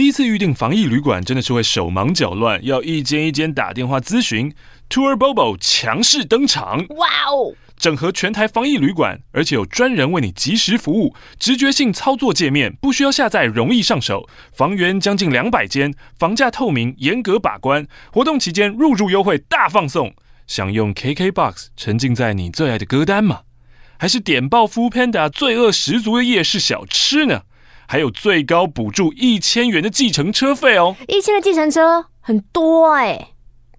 第一次预订防疫旅馆真的是会手忙脚乱，要一间一间打电话咨询。TourBobo 强势登场，哇哦！整合全台防疫旅馆，而且有专人为你及时服务，直觉性操作界面，不需要下载，容易上手。房源将近两百间，房价透明，严格把关。活动期间入住优惠大放送，想用 KKBOX 沉浸在你最爱的歌单吗？还是点爆 Foodpanda 罪恶十足的夜市小吃呢？还有最高补助一千元的计程车费哦！一千的计程车很多哎、欸，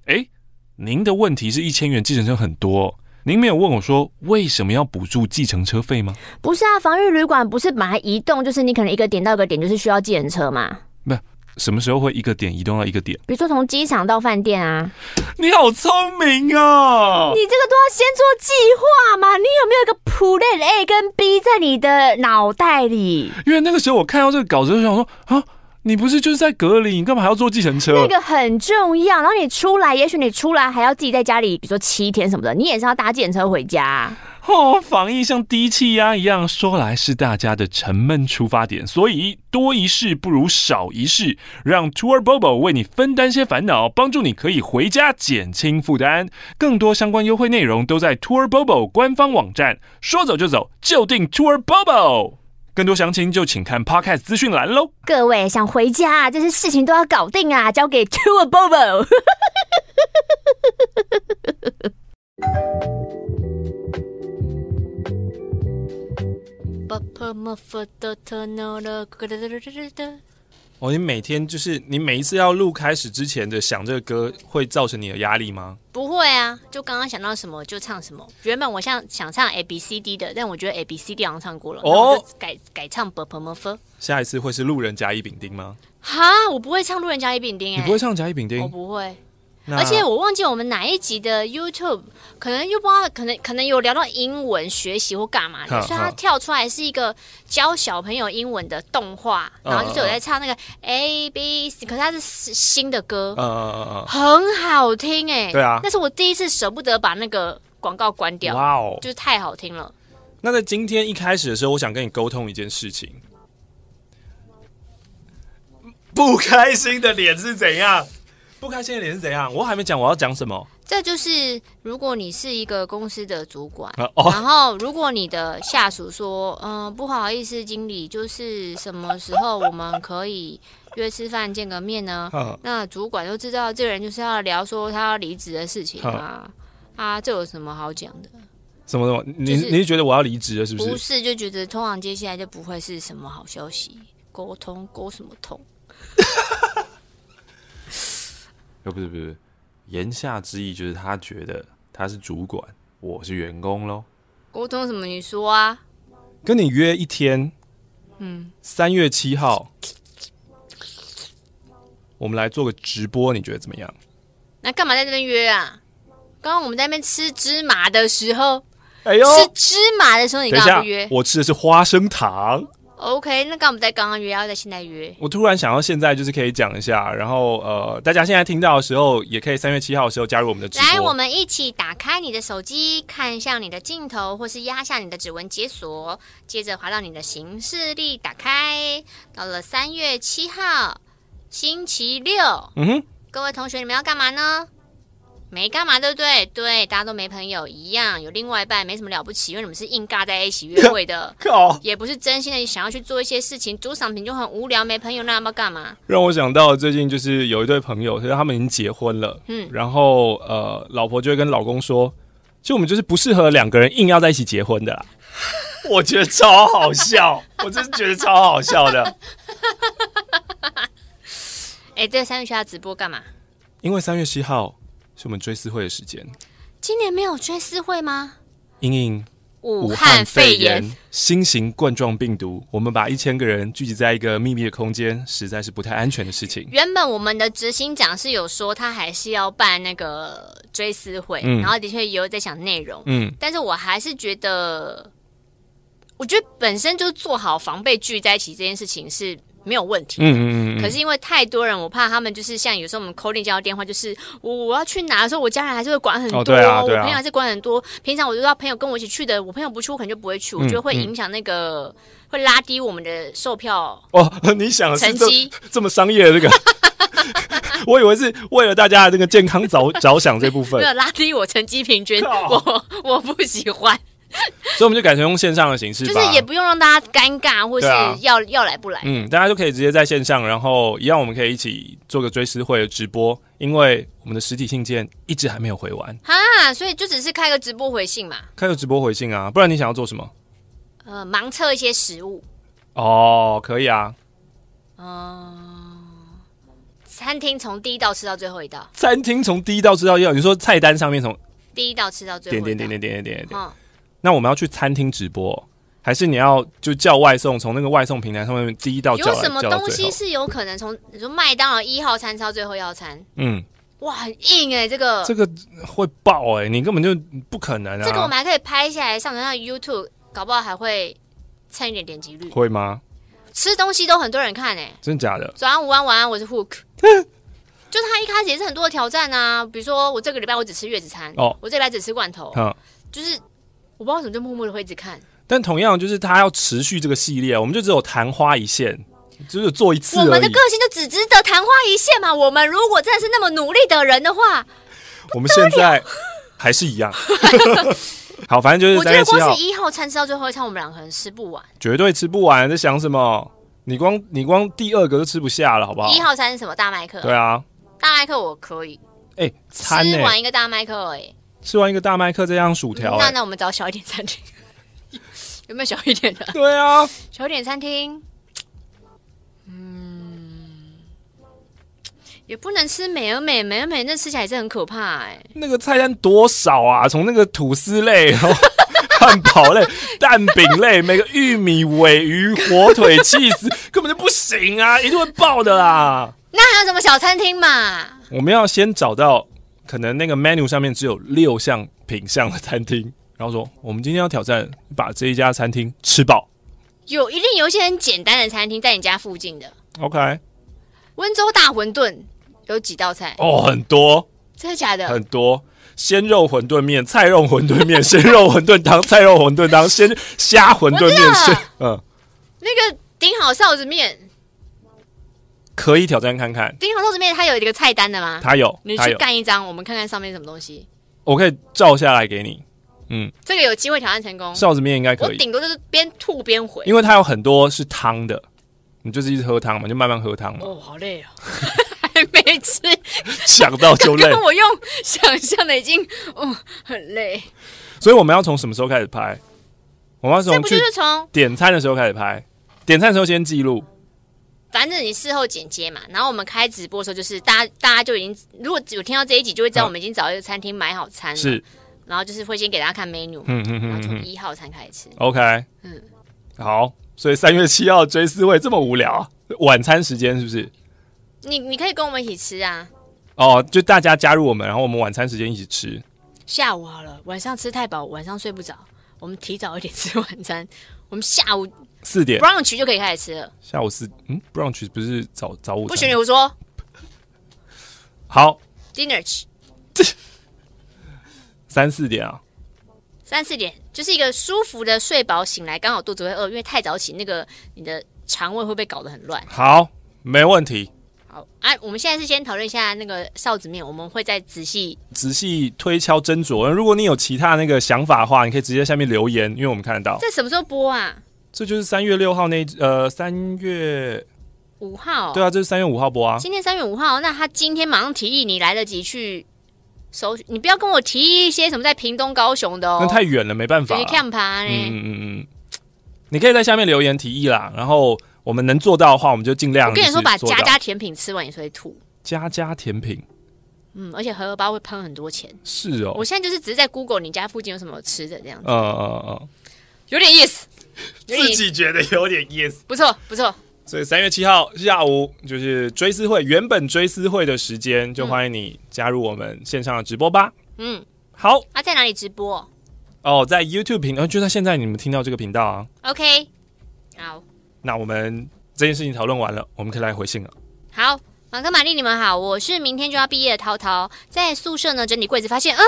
哎、欸。您的问题是一千元计程车很多，您没有问我说为什么要补助计程车费吗？不是啊，防御旅馆不是把它移动，就是你可能一个点到一个点就是需要计程车嘛？不，什么时候会一个点移动到一个点？比如说从机场到饭店啊。你好聪明啊！你这个都要先做计划嘛？你有没有一个 Plan A 跟 B 在你的脑袋里？因为那个时候我看到这个稿子就想说啊。你不是就是在隔离，你干嘛还要坐计程车？那个很重要。然后你出来，也许你出来还要自己在家里，比如说七天什么的，你也是要搭计程车回家。哦，防疫像低气压一样，说来是大家的沉闷出发点，所以多一事不如少一事，让 TourBobo 为你分担些烦恼，帮助你可以回家减轻负担。更多相关优惠内容都在 TourBobo 官方网站，说走就走，就订 TourBobo。更多详情就请看 Podcast 资讯栏喽。各位想回家，这些事情都要搞定啊，交给 TourBobo。哦，你每天就是你每一次要录开始之前的想这个歌，会造成你的压力吗？不会啊，就刚刚想到什么就唱什么。原本我想想唱 A B C D 的，但我觉得 A B C D 好像唱过了，哦，就改改唱 b p m f。下一次会是路人甲乙丙丁吗？哈，我不会唱路人甲乙丙丁，欸，你不会唱甲乙丙丁？我不会。而且我忘记我们哪一集的 YouTube，可能又不知道，可能可能有聊到英文学习或干嘛的，所以它跳出来是一个教小朋友英文的动画，然后就是有在唱那个 A B C，可是它是新的歌，很好听哎，对啊，那是我第一次舍不得把那个广告关掉，哇哦，就是太好听了。那在今天一开始的时候，我想跟你沟通一件事情，不开心的脸是怎样？不开心的脸是怎样？我还没讲我要讲什么。这就是如果你是一个公司的主管，啊哦、然后如果你的下属说：“嗯、呃，不好意思，经理，就是什么时候我们可以约吃饭见个面呢？”啊、那主管就知道这个人就是要聊说他要离职的事情啊。啊，啊，这有什么好讲的？什么什么？你、就是、你是觉得我要离职了是不是？不是，就觉得通常接下来就不会是什么好消息，沟通沟什么通？又不是不是，言下之意就是他觉得他是主管，我是员工喽。沟通什么？你说啊。跟你约一天，嗯，三月七号，我们来做个直播，你觉得怎么样？那干嘛在这边约啊？刚刚我们在那边吃芝麻的时候，哎呦，吃芝麻的时候你干嘛不约？我吃的是花生糖。OK，那刚我们在刚刚约，要在现在约。我突然想到，现在就是可以讲一下，然后呃，大家现在听到的时候，也可以三月七号的时候加入我们的直播。来，我们一起打开你的手机，看向你的镜头，或是压下你的指纹解锁，接着滑到你的行事历，打开。到了三月七号，星期六。嗯哼，各位同学，你们要干嘛呢？没干嘛，对不对？对，大家都没朋友一样，有另外一半没什么了不起，因为你们是硬尬在一起约会的，靠也不是真心的想要去做一些事情。主赏品就很无聊，没朋友，那要不要干嘛？让我想到最近就是有一对朋友，其实他们已经结婚了，嗯，然后呃，老婆就会跟老公说，就我们就是不适合两个人硬要在一起结婚的啦。我觉得超好笑，我真是觉得超好笑的。哎、欸，这三月七号直播干嘛？因为三月七号。是我们追思会的时间。今年没有追思会吗？英英武汉肺炎新型冠状病毒，我们把一千个人聚集在一个秘密的空间，实在是不太安全的事情。原本我们的执行长是有说他还是要办那个追思会，嗯、然后的确也有在想内容，嗯，但是我还是觉得，我觉得本身就是做好防备聚在一起这件事情是没有问题。嗯嗯嗯。可是因为太多人，我怕他们就是像有时候我们 calling 接到电话，就是我我要去哪的时候，我家人还是会管很多，哦对啊对啊、我朋友还是管很多。平常我就要朋友跟我一起去的，我朋友不去，我可能就不会去。我觉得会影响那个、会拉低我们的售票哦。你想成绩这，这么商业的这个？我以为是为了大家的这个健康着着想这部分，没有拉低我成绩平均，我我不喜欢，所以我们就改成用线上的形式，就是也不用让大家尴尬，或是要、啊、要来不来，嗯，大家就可以直接在线上，然后一样我们可以一起做个追思会的直播，因为我们的实体信件一直还没有回完哈，所以就只是开个直播回信嘛，开个直播回信啊，不然你想要做什么？呃，盲测一些食物哦，可以啊，嗯、呃。餐厅从第一道吃到最后一道。餐厅从第一道吃到一道，你说菜单上面从第一道吃到最后一道。点点点点点点点点。嗯。那我们要去餐厅直播，还是你要就叫外送？从那个外送平台上面第一道叫。有什么东西是有可能从你说麦当劳一号餐吃到最后一号餐？嗯。哇，很硬哎、欸，这个这个会爆哎、欸，你根本就不可能啊。这个我们还可以拍下来上传到 YouTube，搞不好还会蹭一点点击率。会吗？吃东西都很多人看哎、欸，真的假的？早安午安晚安，我是 Hook。就是他一开始也是很多的挑战啊，比如说我这个礼拜我只吃月子餐，哦，我这礼拜只吃罐头，嗯，就是我不知道为什么就默默的会一直看。但同样就是他要持续这个系列，我们就只有昙花一现，就是做一次。我们的个性就只值得昙花一现嘛。我们如果真的是那么努力的人的话，我们现在还是一样。好，反正就是我觉得光是一号餐吃到最后一餐，我们两个可能吃不完，绝对吃不完。在想什么？你光你光第二个都吃不下了，好不好？一号餐是什么？大麦克。对啊，大麦克我可以。哎、欸，餐、欸、吃完一个大麦克、欸，哎，吃完一个大麦克这样薯条、欸。那那我们找小一点餐厅，有没有小一点的？对啊，小一点餐厅。嗯，也不能吃美而美，美而美那吃起来也是很可怕哎、欸。那个菜单多少啊？从那个吐司类。汉堡类、蛋饼类，每个玉米、尾鱼、火腿、起司，根本就不行啊，一定会爆的啦。那还有什么小餐厅嘛？我们要先找到可能那个 menu 上面只有六项品项的餐厅，然后说我们今天要挑战把这一家餐厅吃饱。有一定有一些很简单的餐厅在你家附近的。OK，温州大馄饨有几道菜？哦，很多，真的假的？很多。鲜肉馄饨面、菜肉馄饨面、鲜肉馄饨汤、菜肉馄饨汤、鲜虾馄饨面，鲜嗯，那个顶好臊子面可以挑战看看。顶好臊子面它有一个菜单的吗？它有，你去干一张，我们看看上面什么东西。我可以照下来给你。嗯，这个有机会挑战成功。臊子面应该可以，我顶多就是边吐边回，因为它有很多是汤的，你就是一直喝汤嘛，就慢慢喝汤嘛。哦，好累啊。每次想到就累，我用想象的已经，哦，很累。所以我们要从什么时候开始拍？我们要从这不就是从点餐的时候开始拍？点餐的时候先记录。反正你事后剪接嘛，然后我们开直播的时候，就是大家大家就已经，如果有听到这一集，就会知道我们已经找一个餐厅买好餐了。是，然后就是会先给大家看 menu，嗯嗯嗯，然后从一号餐开始吃。OK，嗯，好。所以三月七号追思会这么无聊，晚餐时间是不是？你你可以跟我们一起吃啊！哦，就大家加入我们，然后我们晚餐时间一起吃。下午好了，晚上吃太饱，晚上睡不着，我们提早一点吃晚餐。我们下午四点 brunch 就可以开始吃了。下午四嗯，brunch 不是早早午餐？不许你胡说。好，dinner 三四点啊，三四点就是一个舒服的睡饱醒来，刚好肚子会饿，因为太早起，那个你的肠胃会被搞得很乱。好，没问题。好啊，我们现在是先讨论一下那个臊子面，我们会再仔细仔细推敲斟酌。如果你有其他那个想法的话，你可以直接在下面留言，因为我们看得到。这什么时候播啊？这就是三月六号那呃三月五号。对啊，这是三月五号播啊。今天三月五号，那他今天马上提议，你来得及去搜？你不要跟我提议一些什么在屏东、高雄的哦，那太远了，没办法。你看吧，嗯嗯嗯，你可以在下面留言提议啦，然后。我们能做到的话，我们就尽量。我跟你说，把家家甜品吃完也是会吐。家家甜品，嗯，而且荷包会喷很多钱。是哦，我现在就是只是在 Google 你家附近有什么吃的这样子。嗯嗯嗯，有点意思，自己觉得有点意思。不错不错。所以三月七号下午就是追思会，原本追思会的时间，就欢迎你加入我们线上的直播吧。嗯，好。啊，在哪里直播？哦，在 YouTube 频道，就在现在你们听到这个频道啊。OK，好。那我们这件事情讨论完了，我们可以来回信了。好，马克、玛丽，你们好，我是明天就要毕业的涛涛，在宿舍呢整理柜子，发现，嗯，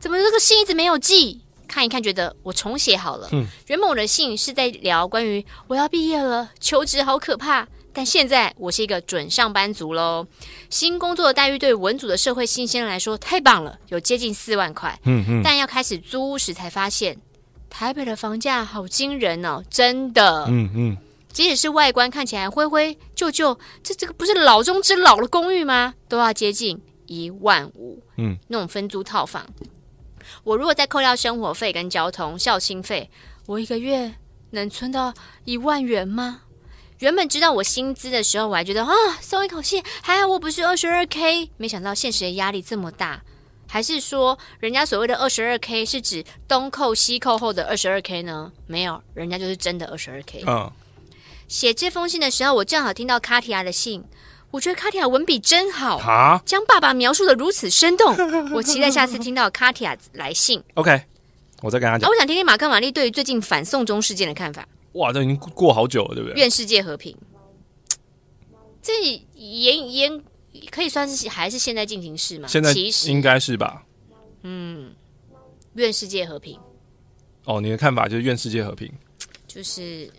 怎么这个信一直没有寄？看一看，觉得我重写好了。嗯，原本我的信是在聊关于我要毕业了，求职好可怕。但现在我是一个准上班族喽，新工作的待遇对文组的社会新鲜人来说太棒了，有接近四万块。嗯嗯。但要开始租屋时才发现，台北的房价好惊人哦，真的。嗯嗯。即使是外观看起来灰灰旧旧，这这个不是老中之老的公寓吗？都要接近一万五。嗯。那种分租套房，我如果再扣掉生活费跟交通校庆费，我一个月能存到一万元吗？原本知道我薪资的时候，我还觉得啊，松一口气，还好我不是二十二 k。没想到现实的压力这么大，还是说人家所谓的二十二 k 是指东扣西扣后的二十二 k 呢？没有，人家就是真的二十二 k。嗯，写这封信的时候，我正好听到卡提亚的信，我觉得卡提亚文笔真好啊，将爸爸描述的如此生动。我期待下次听到卡提亚来信。OK，我再跟他讲。啊，我想听听马克玛丽对于最近反送中事件的看法。哇，这已经过好久了，对不对？愿世界和平，这也也可以算是还是现在进行式吗？现在其实应该是吧。嗯，愿世界和平。哦，你的看法就是愿世界和平，就是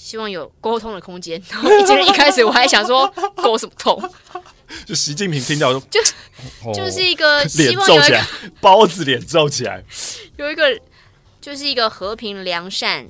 希望有沟通的空间。然后，其实一开始我还想说 沟什么通？就习近平听到就就、哦、就是一个希望有一个脸皱起来，包子脸皱起来，有一个就是一个和平良善。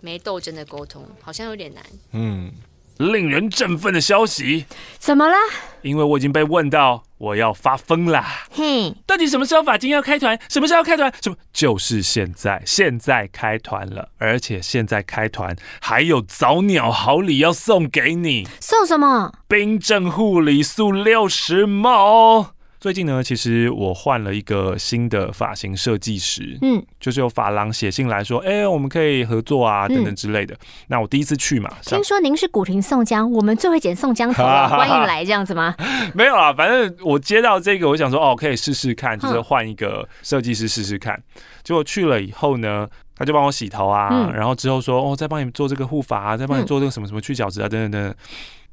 没斗争的沟通好像有点难。嗯，令人振奋的消息，怎么了？因为我已经被问到我要发疯啦！哼，到底什么时候法金要开团？什么时候开团？什么？就是现在，现在开团了，而且现在开团还有早鸟好礼要送给你。送什么？冰镇护理素六十 ml。最近呢，其实我换了一个新的发型设计师，嗯，就是有发廊写信来说，哎、欸，我们可以合作啊，等等之类的。嗯、那我第一次去嘛，听说您是古亭宋江，我们最会剪宋江头了，欢迎来这样子吗？没有啊，反正我接到这个，我想说，哦，可以试试看，就是换一个设计师试试看。嗯、结果去了以后呢，他就帮我洗头啊，嗯、然后之后说，哦，再帮你做这个护发啊，再帮你做这个什么什么去角质啊，等等等等。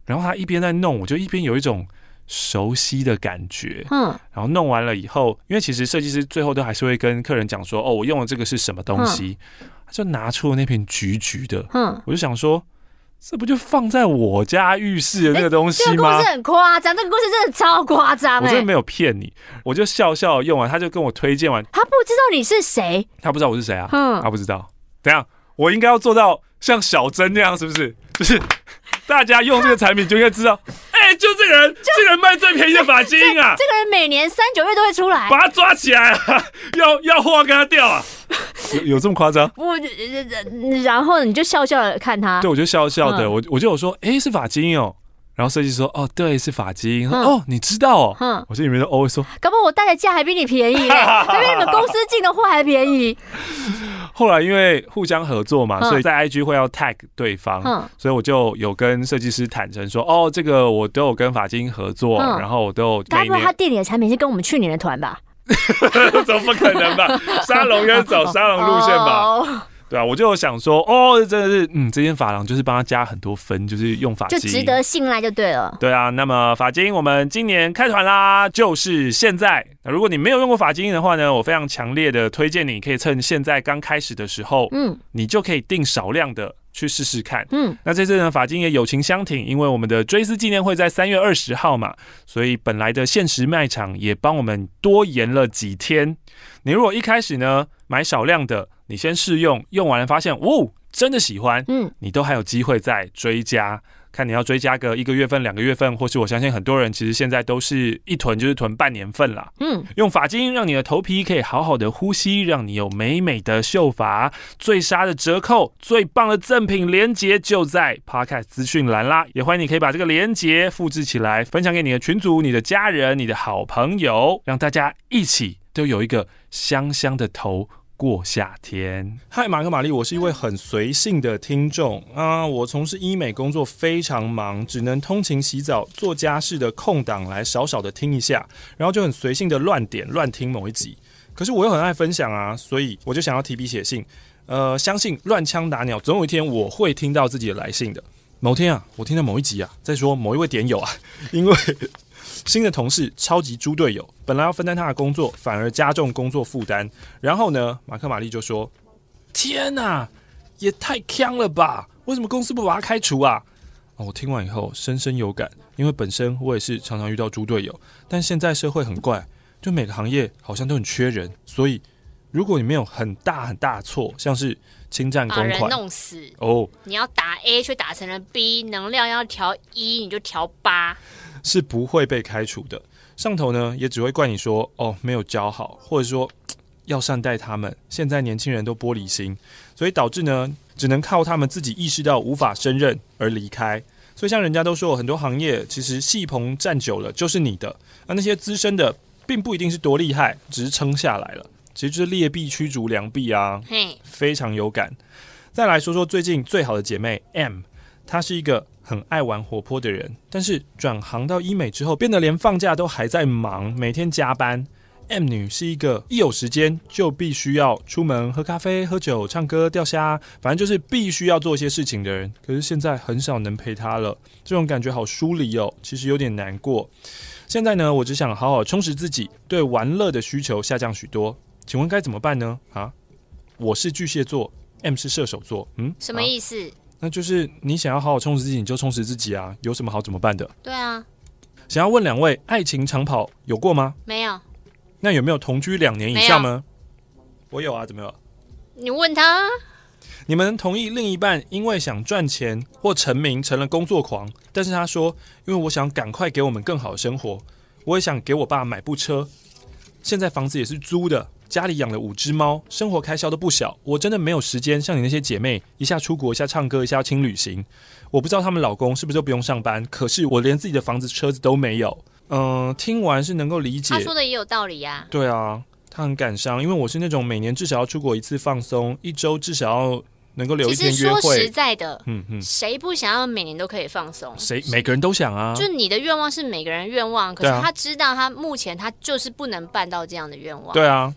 然后他一边在弄，我就一边有一种。熟悉的感觉，嗯，然后弄完了以后，因为其实设计师最后都还是会跟客人讲说，哦，我用的这个是什么东西，他就拿出了那瓶橘橘的，嗯，我就想说，这不就放在我家浴室的那个东西吗？这个故事很夸张，这个故事真的超夸张，我真的没有骗你，我就笑笑用完，他就跟我推荐完，他不知道你是谁，他不知道我是谁啊，嗯，他不知道，等下我应该要做到像小珍那样，是不是？就是。大家用这个产品就应该知道，哎、欸，就这个人，就这个人卖最便宜的发精啊！这个人每年三九月都会出来，把他抓起来啊！要要货跟他掉啊！有有这么夸张？我然后你就笑笑的看他，对，我就笑笑的，嗯、我我就有说，哎、欸，是发精哦。然后设计师说，哦，对，是法金。嗯、哦，你知道哦？嗯，我心里面就哦说，搞不好我带的价还比你便宜，还比你们公司进的货还便宜。后来因为互相合作嘛，所以在 IG 会要 tag 对方，所以我就有跟设计师坦诚说，哦，这个我都有跟法金合作，然后我都有。该不会他店里的产品是跟我们去年的团吧？怎么不可能吧？沙龙应该走沙龙路线吧？对啊，我就想说，哦，真的是，嗯，这间发廊就是帮他加很多分，就是用发，就值得信赖就对了。对啊，那么法金我们今年开团啦，就是现在。那如果你没有用过法金的话呢，我非常强烈的推荐你可以趁现在刚开始的时候，嗯，你就可以定少量的去试试看。嗯，那这次呢，法金也友情相挺，因为我们的追思纪念会在三月二十号嘛，所以本来的限时卖场也帮我们多延了几天。你如果一开始呢买少量的，你先试用，用完了发现，哦，真的喜欢，嗯，你都还有机会再追加，看你要追加个一个月份、两个月份，或是我相信很多人其实现在都是一囤就是囤半年份啦，嗯，用发巾让你的头皮可以好好的呼吸，让你有美美的秀发，最杀的折扣，最棒的赠品链接就在 Podcast 资讯栏啦，也欢迎你可以把这个链接复制起来，分享给你的群组、你的家人、你的好朋友，让大家一起都有一个香香的头。过夏天，嗨，马克玛丽，我是一位很随性的听众啊。我从事医美工作非常忙，只能通勤、洗澡、做家事的空档来少少的听一下，然后就很随性的乱点乱听某一集。可是我又很爱分享啊，所以我就想要提笔写信。呃，相信乱枪打鸟，总有一天我会听到自己的来信的。某天啊，我听到某一集啊，在说某一位点友啊，因为新的同事超级猪队友，本来要分担他的工作，反而加重工作负担。然后呢，马克玛丽就说：“天哪，也太坑了吧！为什么公司不把他开除啊？”哦，我听完以后深深有感，因为本身我也是常常遇到猪队友，但现在社会很怪，就每个行业好像都很缺人，所以如果你没有很大很大的错，像是侵占公款，把人弄死哦，你要打 A 却打成了 B，能量要调一你就调八，是不会被开除的。上头呢也只会怪你说哦没有教好，或者说 要善待他们。现在年轻人都玻璃心，所以导致呢。只能靠他们自己意识到无法胜任而离开，所以像人家都说，很多行业其实戏棚站久了就是你的，而那些资深的并不一定是多厉害，只是撑下来了，其实就是劣币驱逐良币啊，非常有感。再来说说最近最好的姐妹 M，她是一个很爱玩活泼的人，但是转行到医美之后，变得连放假都还在忙，每天加班。M 女是一个一有时间就必须要出门喝咖啡、喝酒、唱歌、钓虾，反正就是必须要做一些事情的人。可是现在很少能陪她了，这种感觉好疏离哦，其实有点难过。现在呢，我只想好好充实自己，对玩乐的需求下降许多。请问该怎么办呢？啊，我是巨蟹座，M 是射手座，嗯，什么意思？那就是你想要好好充实自己，你就充实自己啊，有什么好怎么办的？对啊，想要问两位，爱情长跑有过吗？没有。那有没有同居两年以上呢？我有啊，怎么有？你问他。你们同意另一半因为想赚钱或成名成了工作狂，但是他说，因为我想赶快给我们更好的生活，我也想给我爸买部车。现在房子也是租的，家里养了五只猫，生活开销都不小。我真的没有时间像你那些姐妹，一下出国，一下唱歌，一下轻旅行。我不知道他们老公是不是都不用上班，可是我连自己的房子、车子都没有。嗯，听完是能够理解。他说的也有道理呀、啊。对啊，他很感伤，因为我是那种每年至少要出国一次放松，一周至少要能够留一天约会。其实说实在的，嗯嗯，谁不想要每年都可以放松？谁每个人都想啊。就你的愿望是每个人愿望，可是他知道他目前他就是不能办到这样的愿望。对啊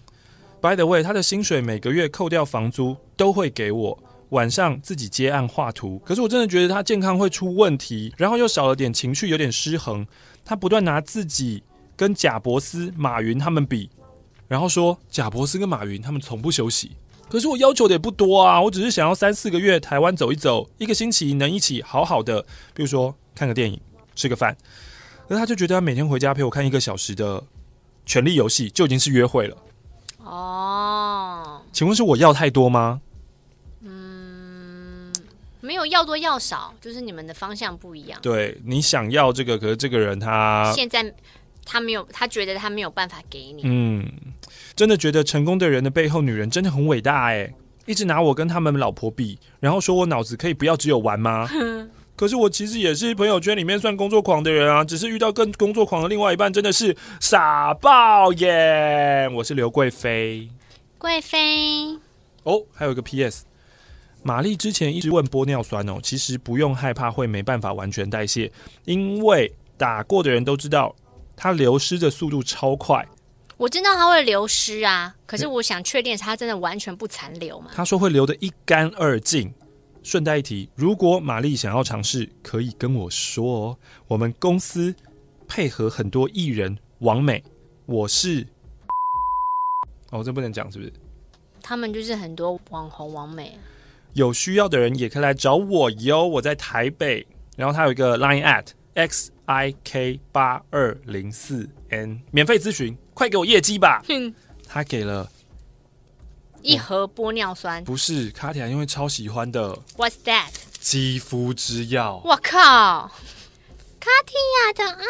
，By the way，他的薪水每个月扣掉房租都会给我，晚上自己接案画图。可是我真的觉得他健康会出问题，然后又少了点情绪，有点失衡。他不断拿自己跟贾伯斯、马云他们比，然后说贾伯斯跟马云他们从不休息。可是我要求的也不多啊，我只是想要三四个月台湾走一走，一个星期能一起好好的，比如说看个电影、吃个饭。可他就觉得他每天回家陪我看一个小时的《权力游戏》就已经是约会了。哦，请问是我要太多吗？嗯没有要多要少，就是你们的方向不一样。对，你想要这个，可是这个人他现在他没有，他觉得他没有办法给你。嗯，真的觉得成功的人的背后，女人真的很伟大哎！一直拿我跟他们老婆比，然后说我脑子可以不要只有玩吗？可是我其实也是朋友圈里面算工作狂的人啊，只是遇到更工作狂的另外一半，真的是傻爆耶！我是刘贵妃，贵妃哦，还有一个 PS。玛丽之前一直问玻尿酸哦，其实不用害怕会没办法完全代谢，因为打过的人都知道，它流失的速度超快。我知道它会流失啊，可是我想确定它真的完全不残留吗？他说会流得一干二净。顺带一提，如果玛丽想要尝试，可以跟我说哦。我们公司配合很多艺人王美，我是哦，这不能讲是不是？他们就是很多网红王美。有需要的人也可以来找我哟，我在台北。然后他有一个 Line at x i k 八二零四 n，免费咨询，快给我业绩吧。哼，他给了一盒玻尿酸，不是卡提亚，因为超喜欢的。What's that？肌肤之药。我靠，卡提亚的爱，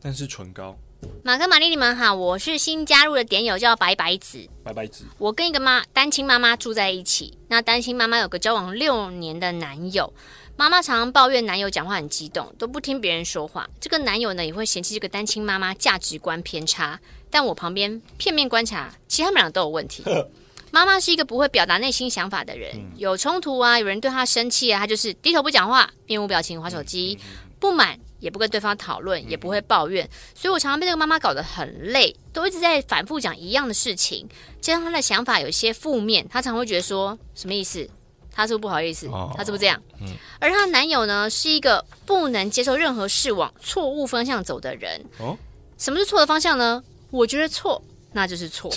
但是唇膏。马克、玛丽，你们好，我是新加入的点友，叫白白子。白白子，我跟一个妈单亲妈妈住在一起。那单亲妈妈有个交往六年的男友，妈妈常常抱怨男友讲话很激动，都不听别人说话。这个男友呢，也会嫌弃这个单亲妈妈价值观偏差。但我旁边片面观察，其实他们俩都有问题。妈妈是一个不会表达内心想法的人，嗯、有冲突啊，有人对她生气啊，她就是低头不讲话，面无表情划手机，不满也不跟对方讨论，也不会抱怨，所以我常常被这个妈妈搞得很累，都一直在反复讲一样的事情，加上她的想法有一些负面，她常会觉得说什么意思？她是不是不好意思？她是不是这样？嗯、而她的男友呢，是一个不能接受任何事往错误方向走的人。哦，什么是错的方向呢？我觉得错，那就是错。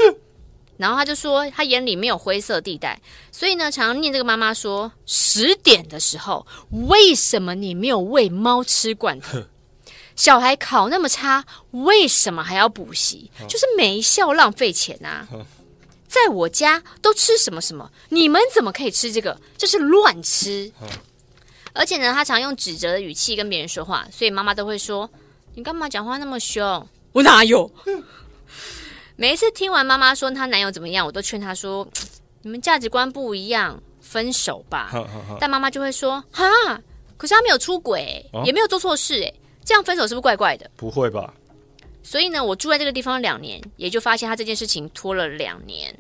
然后他就说，他眼里没有灰色地带，所以呢，常常念这个妈妈说，十点的时候，为什么你没有喂猫吃罐头？小孩考那么差，为什么还要补习？就是没效，浪费钱啊！在我家都吃什么什么，你们怎么可以吃这个？这是乱吃。而且呢，他常用指责的语气跟别人说话，所以妈妈都会说：“你干嘛讲话那么凶？” 我哪有？每一次听完妈妈说她男友怎么样，我都劝她说：“你们价值观不一样，分手吧。呵呵呵”但妈妈就会说：“哈，可是他没有出轨，哦、也没有做错事，哎，这样分手是不是怪怪的？”不会吧？所以呢，我住在这个地方两年，也就发现他这件事情拖了两年。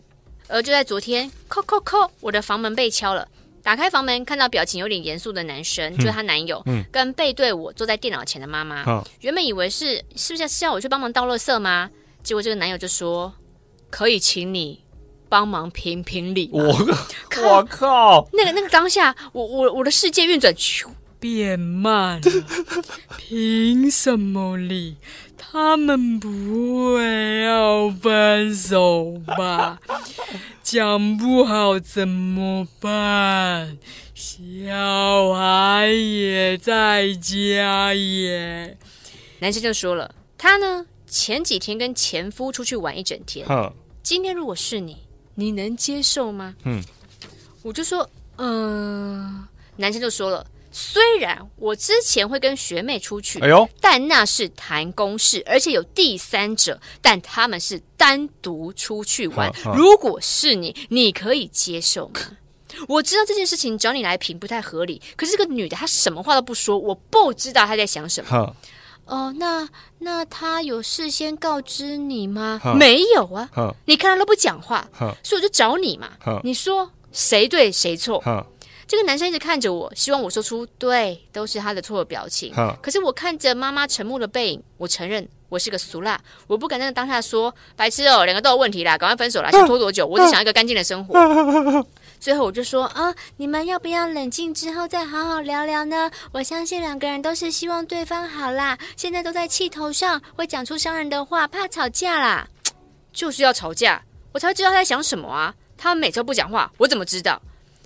而就在昨天，叩叩叩，我的房门被敲了。打开房门，看到表情有点严肃的男生，嗯、就是她男友，嗯、跟背对我坐在电脑前的妈妈。哦、原本以为是是不是是要我去帮忙倒垃圾吗？结果这个男友就说：“可以请你帮忙评评理。”我我靠！那个那个当下，我我我的世界运转咻变慢了。凭什么理？他们不会要分手吧？讲不好怎么办？小孩也在家耶。男生就说了，他呢？前几天跟前夫出去玩一整天，呵今天如果是你，你能接受吗？嗯，我就说，嗯、呃，男生就说了，虽然我之前会跟学妹出去，哎呦，但那是谈公事，而且有第三者，但他们是单独出去玩。如果是你，你可以接受吗？我知道这件事情找你来评不太合理，可是这个女的她什么话都不说，我不知道她在想什么。哦，那那他有事先告知你吗？没有啊，你看他都不讲话，所以我就找你嘛。你说谁对谁错？这个男生一直看着我，希望我说出对，都是他的错的表情。可是我看着妈妈沉默的背影，我承认我是个俗辣，我不敢在当下说白痴哦，两个都有问题啦，赶快分手啦，想拖多久？我只想要一个干净的生活。最后我就说啊，你们要不要冷静之后再好好聊聊呢？我相信两个人都是希望对方好啦，现在都在气头上，会讲出伤人的话，怕吵架啦。就是要吵架，我才会知道他在想什么啊。他们每次都不讲话，我怎么知道？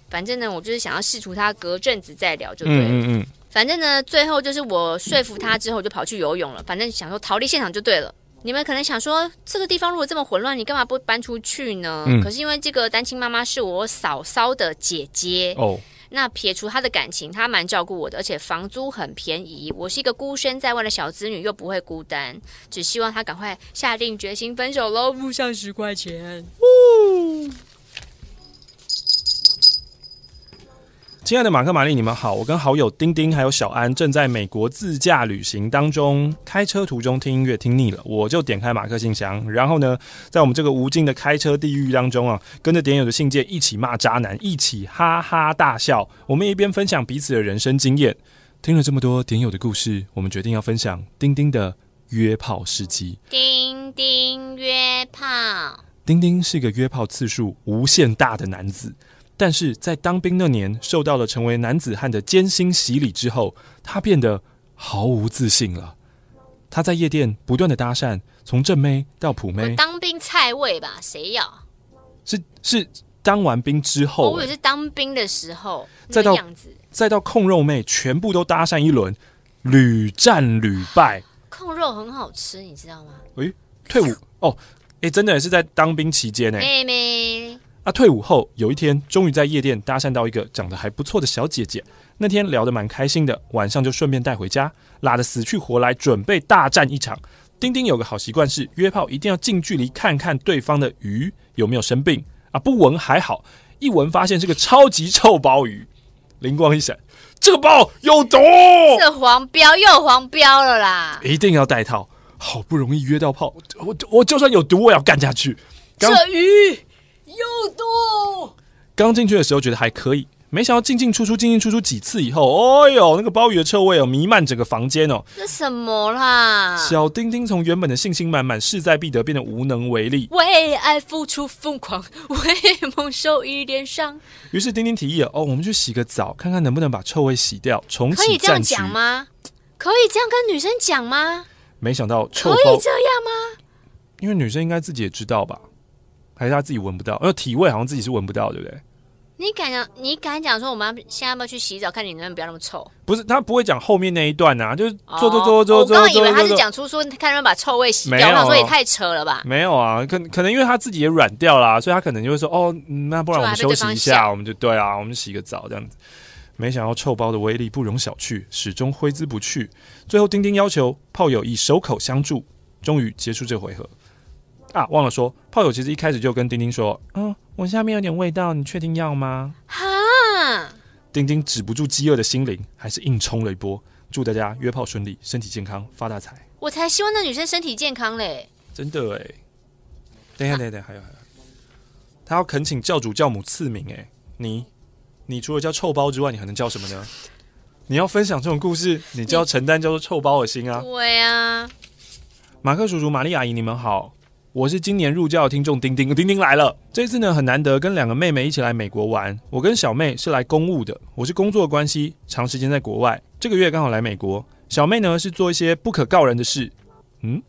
反正呢，我就是想要试图他隔阵子再聊就对了。嗯嗯嗯。反正呢，最后就是我说服他之后，就跑去游泳了。反正想说逃离现场就对了。你们可能想说，这个地方如果这么混乱，你干嘛不搬出去呢？嗯、可是因为这个单亲妈妈是我嫂嫂的姐姐哦，那撇除她的感情，她蛮照顾我的，而且房租很便宜。我是一个孤身在外的小子女，又不会孤单，只希望她赶快下定决心分手喽，不上十块钱。亲爱的马克、玛丽，你们好！我跟好友丁丁还有小安正在美国自驾旅行当中，开车途中听音乐听腻了，我就点开马克信箱，然后呢，在我们这个无尽的开车地狱当中啊，跟着点友的信件一起骂渣男，一起哈哈大笑。我们一边分享彼此的人生经验，听了这么多点友的故事，我们决定要分享丁丁的约炮事迹。丁丁约炮，丁丁是个约炮次数无限大的男子。但是在当兵那年，受到了成为男子汉的艰辛洗礼之后，他变得毫无自信了。他在夜店不断的搭讪，从正妹到普妹。当兵菜味吧？谁要？是是当完兵之后，我以为是当兵的时候，再到再到控肉妹，全部都搭讪一轮，屡战屡败。控肉很好吃，你知道吗？诶，退伍哦，诶，真的也是在当兵期间呢。妹妹。他退伍后，有一天终于在夜店搭讪到一个长得还不错的小姐姐。那天聊得蛮开心的，晚上就顺便带回家，拉得死去活来，准备大战一场。丁丁有个好习惯是约炮一定要近距离看看对方的鱼有没有生病啊，不闻还好，一闻发现是个超级臭鲍鱼。灵光一闪，这个鲍有毒，这黄标又黄标了啦！一定要带套，好不容易约到炮，我我就算有毒，我也要干下去。这鱼。有毒。刚进去的时候觉得还可以。没想到进进出出、进进出出几次以后，哦呦，那个鲍鱼的臭味哦，弥漫整个房间哦。这什么啦？小丁丁从原本的信心满满、势在必得，变得无能为力。为爱付出疯狂，为梦受一点伤。于是丁丁提议：哦，我们去洗个澡，看看能不能把臭味洗掉，重启。可以这样讲吗？可以这样跟女生讲吗？没想到臭包可以这样吗？因为女生应该自己也知道吧？还是他自己闻不到？因为体味好像自己是闻不到，对不对？你敢讲？你敢讲说我们要现在要不要去洗澡？看你能不能不要那么臭？不是，他不会讲后面那一段啊，就是做做做做做。我刚以为他是讲出说看能不能把臭味洗掉，我想说也太扯了吧？没有啊，可可能因为他自己也软掉了，所以他可能就会说哦，那不然我们休息一下，我们就对啊，我们洗个澡这样子。没想到臭包的威力不容小觑，始终挥之不去。最后丁丁要求炮友以手口相助，终于结束这回合。啊，忘了说，炮友其实一开始就跟丁丁说：“嗯，我下面有点味道，你确定要吗？”哈，丁丁止不住饥饿的心灵，还是硬冲了一波。祝大家约炮顺利，身体健康，发大财。我才希望那女生身体健康嘞！真的哎，等一下，等一下，还有还有，他要恳请教主教母赐名哎，你，你除了叫臭包之外，你还能叫什么呢？你要分享这种故事，你就要承担叫做臭包的心啊！对啊，马克叔叔、玛丽阿姨，你们好。我是今年入教的听众丁丁，丁丁来了。这次呢，很难得跟两个妹妹一起来美国玩。我跟小妹是来公务的，我是工作的关系，长时间在国外。这个月刚好来美国。小妹呢是做一些不可告人的事。嗯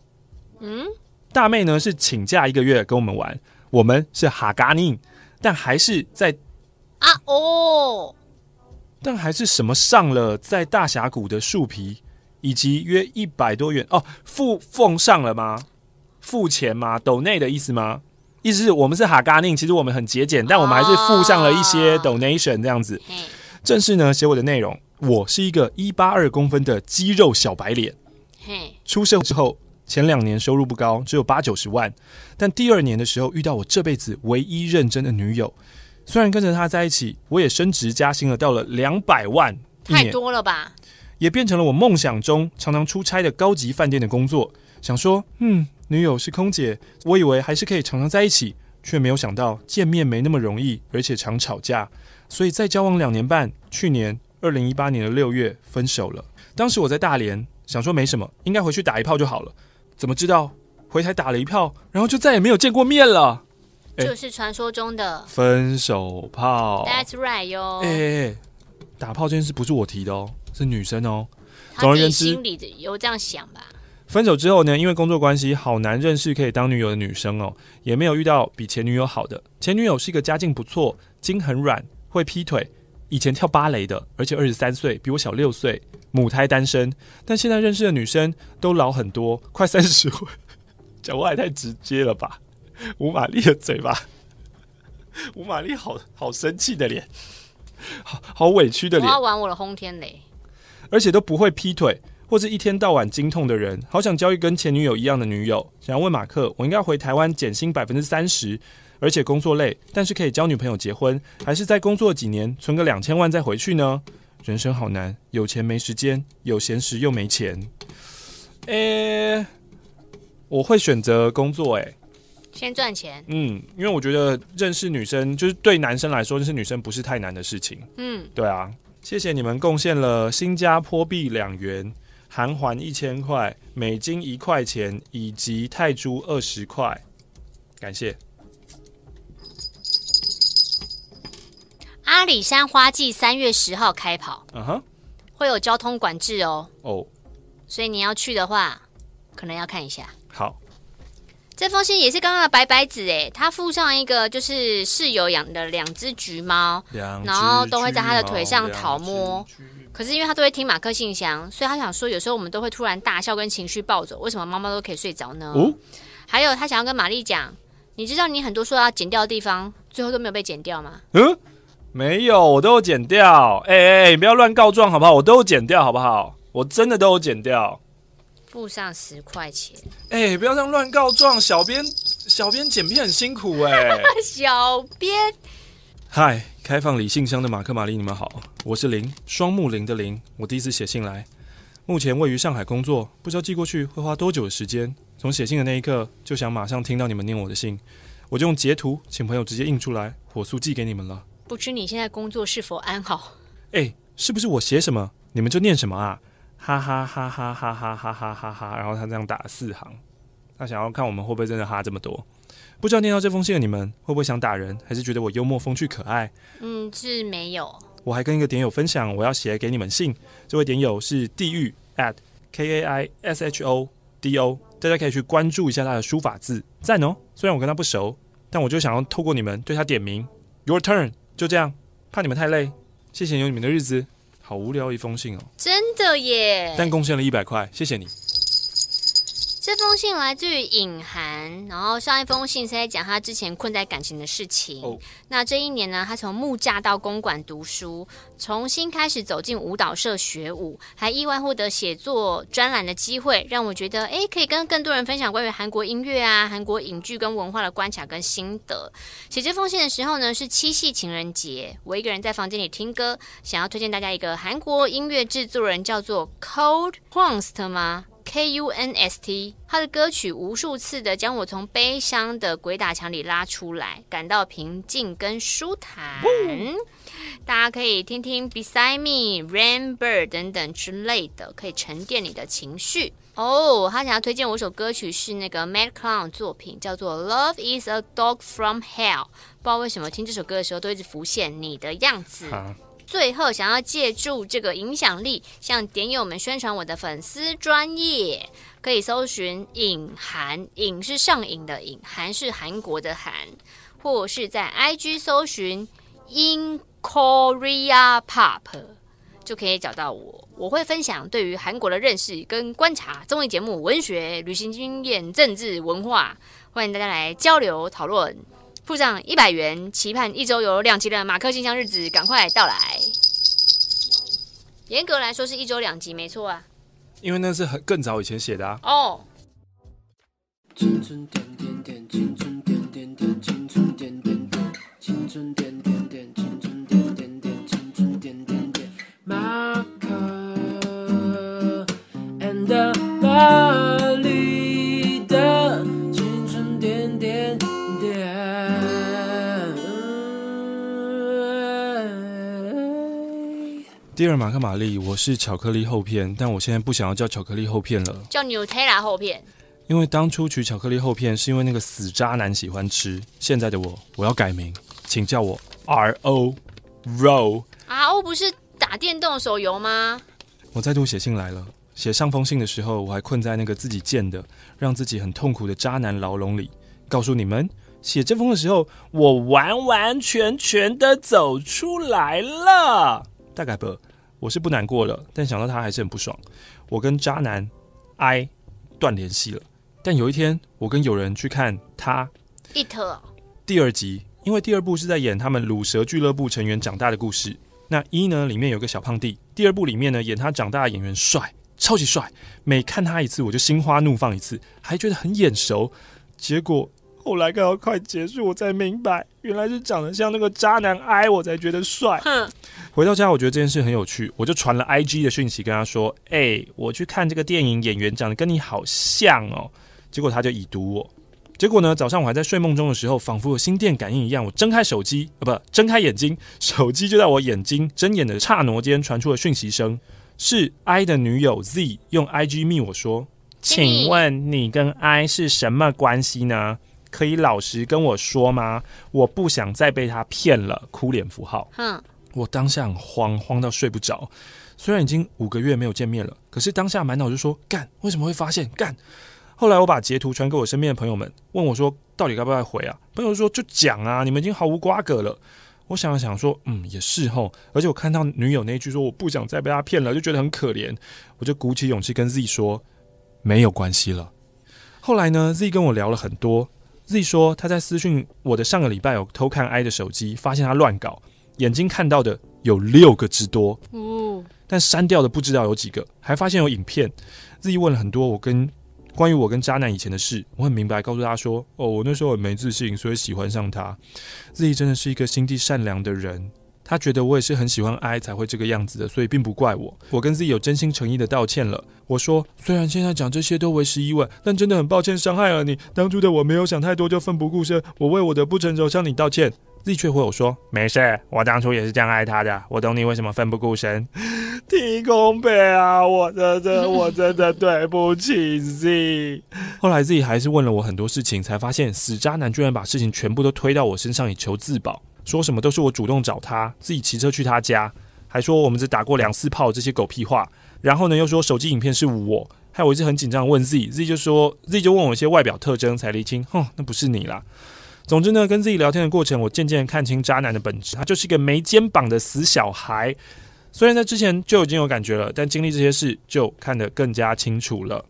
嗯，大妹呢是请假一个月跟我们玩。我们是哈嘎宁，但还是在啊哦，但还是什么上了在大峡谷的树皮，以及约一百多元哦，附奉上了吗？付钱吗？抖内的意思吗？意思是我们是哈嘎宁，其实我们很节俭，但我们还是付上了一些 donation 这样子。哦、正式呢写我的内容，我是一个一八二公分的肌肉小白脸。嘿，出生之后前两年收入不高，只有八九十万，但第二年的时候遇到我这辈子唯一认真的女友，虽然跟着她在一起，我也升职加薪了，到了两百万，太多了吧？也变成了我梦想中常常出差的高级饭店的工作。想说，嗯。女友是空姐，我以为还是可以常常在一起，却没有想到见面没那么容易，而且常吵架，所以再交往两年半，去年二零一八年的六月分手了。当时我在大连，想说没什么，应该回去打一炮就好了。怎么知道回台打了一炮，然后就再也没有见过面了？就是传说中的分手炮。That's right 哟。哎打炮这件事不是我提的哦，是女生哦。总而言之，心里有这样想吧。分手之后呢，因为工作关系，好难认识可以当女友的女生哦，也没有遇到比前女友好的。前女友是一个家境不错、筋很软、会劈腿、以前跳芭蕾的，而且二十三岁，比我小六岁，母胎单身。但现在认识的女生都老很多，快三十岁，讲话也太直接了吧？吴玛丽的嘴巴，吴玛丽好好生气的脸，好好委屈的脸，我要玩我的轰天雷，而且都不会劈腿。或是一天到晚经痛的人，好想交一跟前女友一样的女友。想要问马克，我应该回台湾减薪百分之三十，而且工作累，但是可以交女朋友结婚，还是再工作几年存个两千万再回去呢？人生好难，有钱没时间，有闲时又没钱。诶、欸，我会选择工作、欸，诶，先赚钱。嗯，因为我觉得认识女生，就是对男生来说认识女生不是太难的事情。嗯，对啊，谢谢你们贡献了新加坡币两元。韩环一千块，美金一块钱，以及泰铢二十块，感谢。阿里山花季三月十号开跑，嗯哼，会有交通管制哦。哦，所以你要去的话，可能要看一下。好。这封信也是刚刚的白白纸哎，他附上一个就是室友养的两只橘猫，然后都会在他的腿上讨摸。可是因为他都会听马克信箱，所以他想说，有时候我们都会突然大笑跟情绪暴走。为什么猫猫都可以睡着呢？哦，还有他想要跟玛丽讲，你知道你很多说要剪掉的地方，最后都没有被剪掉吗？嗯，没有，我都有剪掉。哎哎不要乱告状好不好？我都有剪掉好不好？我真的都有剪掉。付上十块钱。哎、欸，不要这样乱告状，小编小编剪片很辛苦哎、欸。小编，嗨，开放理信箱的马克玛丽，你们好，我是林，双木林的林。我第一次写信来，目前位于上海工作，不知道寄过去会花多久的时间。从写信的那一刻就想马上听到你们念我的信。我就用截图，请朋友直接印出来，火速寄给你们了。不知你现在工作是否安好？哎，是不是我写什么你们就念什么啊？哈哈哈哈哈哈哈哈哈哈！然后他这样打了四行，他想要看我们会不会真的哈这么多。不知道念到这封信的你们会不会想打人，还是觉得我幽默风趣可爱？嗯，是没有。我还跟一个点友分享，我要写给你们信。这位点友是地狱 at k a i s h o d o，大家可以去关注一下他的书法字，赞哦。虽然我跟他不熟，但我就想要透过你们对他点名。Your turn，就这样，怕你们太累，谢谢有你们的日子。好无聊一封信哦，真的耶！但贡献了一百块，谢谢你。这封信来自于隐涵，然后上一封信是在讲他之前困在感情的事情。Oh. 那这一年呢，他从木架到公馆读书，重新开始走进舞蹈社学舞，还意外获得写作专栏的机会，让我觉得哎，可以跟更多人分享关于韩国音乐啊、韩国影剧跟文化的关卡跟心得。写这封信的时候呢，是七夕情人节，我一个人在房间里听歌，想要推荐大家一个韩国音乐制作人，叫做 Code Kunst 吗？K U N S T，他的歌曲无数次的将我从悲伤的鬼打墙里拉出来，感到平静跟舒坦。大家可以听听 Beside Me、Rain Bird 等等之类的，可以沉淀你的情绪。哦、oh，他想要推荐我一首歌曲是那个 Mad Clown 作品，叫做 Love Is a Dog from Hell。不知道为什么听这首歌的时候都一直浮现你的样子。最后，想要借助这个影响力，向点友们宣传我的粉丝专业，可以搜寻“影韩”，“影”是上瘾的“影”，“韩”是韩国的“韩”，或是在 IG 搜寻 “In Korea Pop”，就可以找到我。我会分享对于韩国的认识跟观察，综艺节目、文学、旅行经验、政治、文化，欢迎大家来交流讨论。付上一百元，期盼一周有两集的马克信箱日子赶快到来。严格来说是一周两集，没错啊。因为那是很更早以前写的啊。哦。青春点点点，青春点点点，青春点点点，青春点点点，青春点点点，青春点点点，马克 and 第二马克玛丽，我是巧克力厚片，但我现在不想要叫巧克力厚片了，叫 Nutella 厚片。因为当初取巧克力厚片是因为那个死渣男喜欢吃，现在的我我要改名，请叫我 R O Row。R O 不是打电动手游吗？我再度写信来了，写上封信的时候，我还困在那个自己建的、让自己很痛苦的渣男牢笼里。告诉你们，写这封的时候，我完完全全的走出来了。大概不。我是不难过了，但想到他还是很不爽。我跟渣男 I 断联系了。但有一天，我跟友人去看他 It 第二集，因为第二部是在演他们卤蛇俱乐部成员长大的故事。那一呢，里面有个小胖弟。第二部里面呢，演他长大的演员帅，超级帅。每看他一次，我就心花怒放一次，还觉得很眼熟。结果。后来看到快结束，我才明白，原来是长得像那个渣男 I，我才觉得帅。哼，回到家，我觉得这件事很有趣，我就传了 IG 的讯息跟他说：“哎、欸，我去看这个电影，演员长得跟你好像哦。”结果他就已读我。结果呢，早上我还在睡梦中的时候，仿佛有心电感应一样，我睁开手机，啊，不，睁开眼睛，手机就在我眼睛睁眼的刹那间传出了讯息声，是 I 的女友 Z 用 IG 密我说：“请问你跟 I 是什么关系呢？”可以老实跟我说吗？我不想再被他骗了。哭脸符号。嗯，我当下很慌，慌到睡不着。虽然已经五个月没有见面了，可是当下满脑就说干，为什么会发现干？后来我把截图传给我身边的朋友们，问我说到底该不该回啊？朋友说就讲啊，你们已经毫无瓜葛了。我想了想说，嗯，也是吼。而且我看到女友那一句说我不想再被他骗了，就觉得很可怜。我就鼓起勇气跟 Z 说没有关系了。后来呢，Z 跟我聊了很多。Z 说他在私讯我的上个礼拜有偷看 I 的手机，发现他乱搞，眼睛看到的有六个之多，但删掉的不知道有几个，还发现有影片。Z 问了很多我跟关于我跟渣男以前的事，我很明白告诉他说，哦，我那时候很没自信，所以喜欢上他。Z 真的是一个心地善良的人，他觉得我也是很喜欢 I 才会这个样子的，所以并不怪我。我跟自己有真心诚意的道歉了。我说，虽然现在讲这些都为时已晚，但真的很抱歉伤害了你。当初的我没有想太多就奋不顾身，我为我的不成熟向你道歉。Z 却回我说，没事，我当初也是这样爱他的，我懂你为什么奋不顾身。提供呗啊，我真的我真的对不起 Z。后来 Z 还是问了我很多事情，才发现死渣男居然把事情全部都推到我身上以求自保。说什么都是我主动找他，自己骑车去他家，还说我们只打过两次炮，这些狗屁话。然后呢，又说手机影片是我，害我一直很紧张问 Z，Z 就说 Z 就问我一些外表特征，才厘清，哼，那不是你啦。总之呢，跟 Z 聊天的过程，我渐渐看清渣男的本质，他就是一个没肩膀的死小孩。虽然在之前就已经有感觉了，但经历这些事就看得更加清楚了，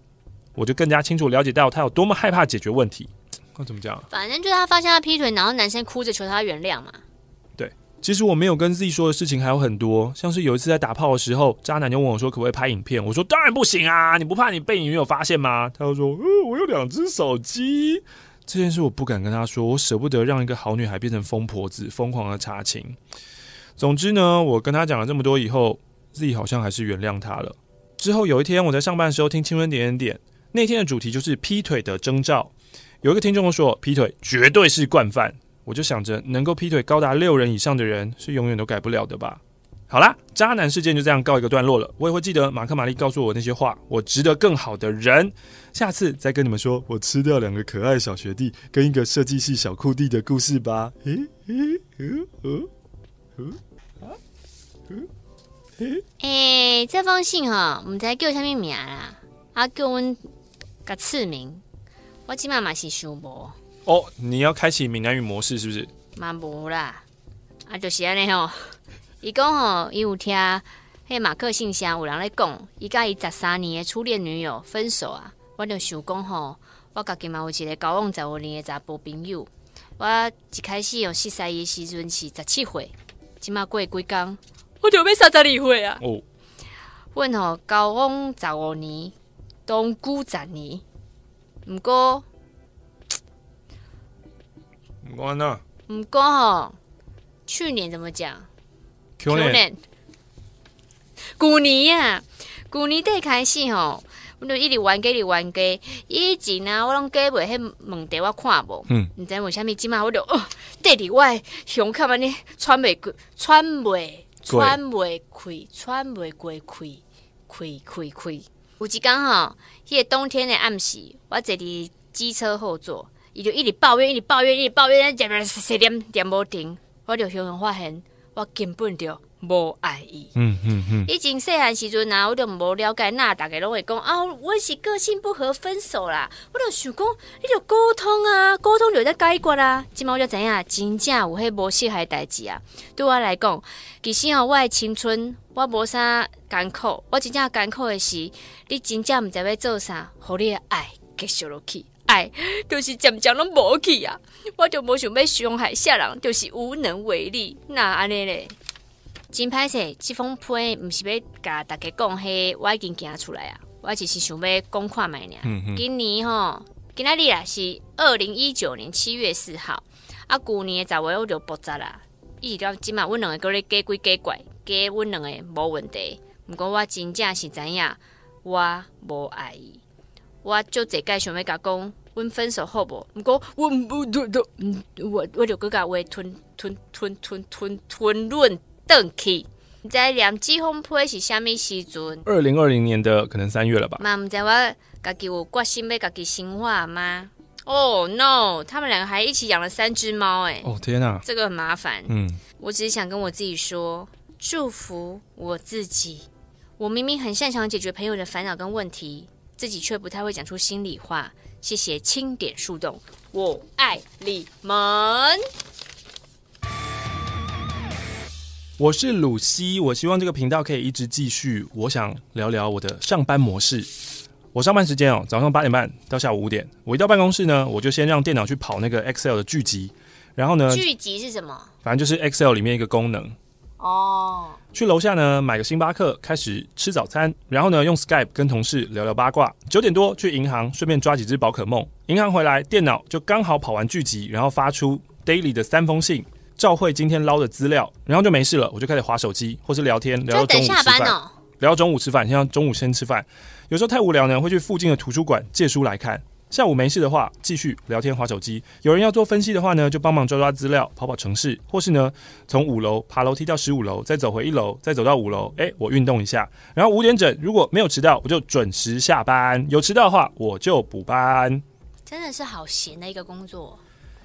我就更加清楚了解到他有多么害怕解决问题。那怎么讲？反正就是他发现他劈腿，然后男生哭着求他原谅嘛。其实我没有跟 Z 说的事情还有很多，像是有一次在打炮的时候，渣男就问我说可不可以拍影片，我说当然不行啊，你不怕你被女友发现吗？他就说，呃，我有两只手机。这件事我不敢跟他说，我舍不得让一个好女孩变成疯婆子，疯狂的查情。总之呢，我跟他讲了这么多以后，Z 好像还是原谅他了。之后有一天我在上班的时候听青春点点点，那天的主题就是劈腿的征兆，有一个听众说劈腿绝对是惯犯。我就想着，能够劈腿高达六人以上的人，是永远都改不了的吧。好啦，渣男事件就这样告一个段落了。我也会记得马克玛丽告诉我那些话，我值得更好的人。下次再跟你们说我吃掉两个可爱小学弟跟一个设计系小酷弟的故事吧。诶诶诶诶诶啊诶诶。诶，这封信哈，我们在叫什么名啦？啊，叫阮个次名，我起码嘛是想无。哦，你要开启闽南语模式是不是？嘛无啦，啊，就是安尼吼。伊讲吼，伊有听迄马克信箱有人咧讲，伊甲伊十三年的初恋女友分手啊。我就想讲吼，我家己嘛有一个交往十五年的查甫朋友。我一开始有识识伊的时阵是十七岁，即马过几工，我就要三十二岁啊。哦，阮吼交往十五年，同居十年，毋过。我呢？唔过吼，去年怎么讲？去年，去年呀，去年底开始吼，我就一直玩给你玩给。以前啊，我拢加袂迄问题，我看无。嗯。毋知为虾米，即马我就哦，底里我胸口安尼喘袂过，喘袂，喘袂开，喘袂过开，开开开。有一工吼，迄个冬天的暗时，我坐伫机车后座。伊就一直抱怨，一直抱怨，一直抱怨，点点点点点无停。我就突然发现，我根本就无爱伊。嗯嗯嗯。以前细汉时阵啊，我就无了解那，大家拢会讲啊，我是个性不合分手啦。我就想讲，你就沟通啊，沟通就在解决啦。即马我就知影，真正有迄无适合代志啊。对我来讲，其实哦，我的青春我无啥艰苦，我真正艰苦的是，你真正毋知要做啥，互你的爱继续落去。爱就是渐渐拢无去啊！我就无想要伤害啥人，就是无能为力。那安尼咧，真歹势，这封批毋是要甲大家讲，嘿，我已经行出来啊！我只是想要讲看卖尔。嗯嗯。今年吼，今仔日啊是二零一九年七月四号，啊，旧年的十月我就爆炸啦。一直到今嘛，阮两个搁咧假鬼假怪，假阮两个无问题。毋过我真正是知影，我无爱伊。我就这该想要甲讲，阮分手好无？毋过我不都都，我我就搁甲话吞吞吞吞吞吞润转去。毋知念季风批是虾米时阵？二零二零年的可能三月了吧？妈毋知我家己有决心要家己生活吗？哦、oh, no！他们两个还一起养了三只猫，哎！哦天哪，这个很麻烦。嗯，我只是想跟我自己说，祝福我自己。我明明很擅长解决朋友的烦恼跟问题。自己却不太会讲出心里话。谢谢轻点树洞，我爱你们。我是鲁西，我希望这个频道可以一直继续。我想聊聊我的上班模式。我上班时间哦，早上八点半到下午五点。我一到办公室呢，我就先让电脑去跑那个 Excel 的剧集，然后呢，剧集是什么？反正就是 Excel 里面一个功能。哦。去楼下呢，买个星巴克，开始吃早餐，然后呢，用 Skype 跟同事聊聊八卦。九点多去银行，顺便抓几只宝可梦。银行回来，电脑就刚好跑完剧集，然后发出 Daily 的三封信。照会今天捞的资料，然后就没事了，我就开始划手机或是聊天，聊到中午吃饭。聊到中午吃饭，像中午先吃饭。有时候太无聊呢，会去附近的图书馆借书来看。下午没事的话，继续聊天、划手机。有人要做分析的话呢，就帮忙抓抓资料、跑跑城市，或是呢，从五楼爬楼梯到十五楼，再走回一楼，再走到五楼。诶，我运动一下，然后五点整，如果没有迟到，我就准时下班；有迟到的话，我就补班。真的是好闲的一个工作，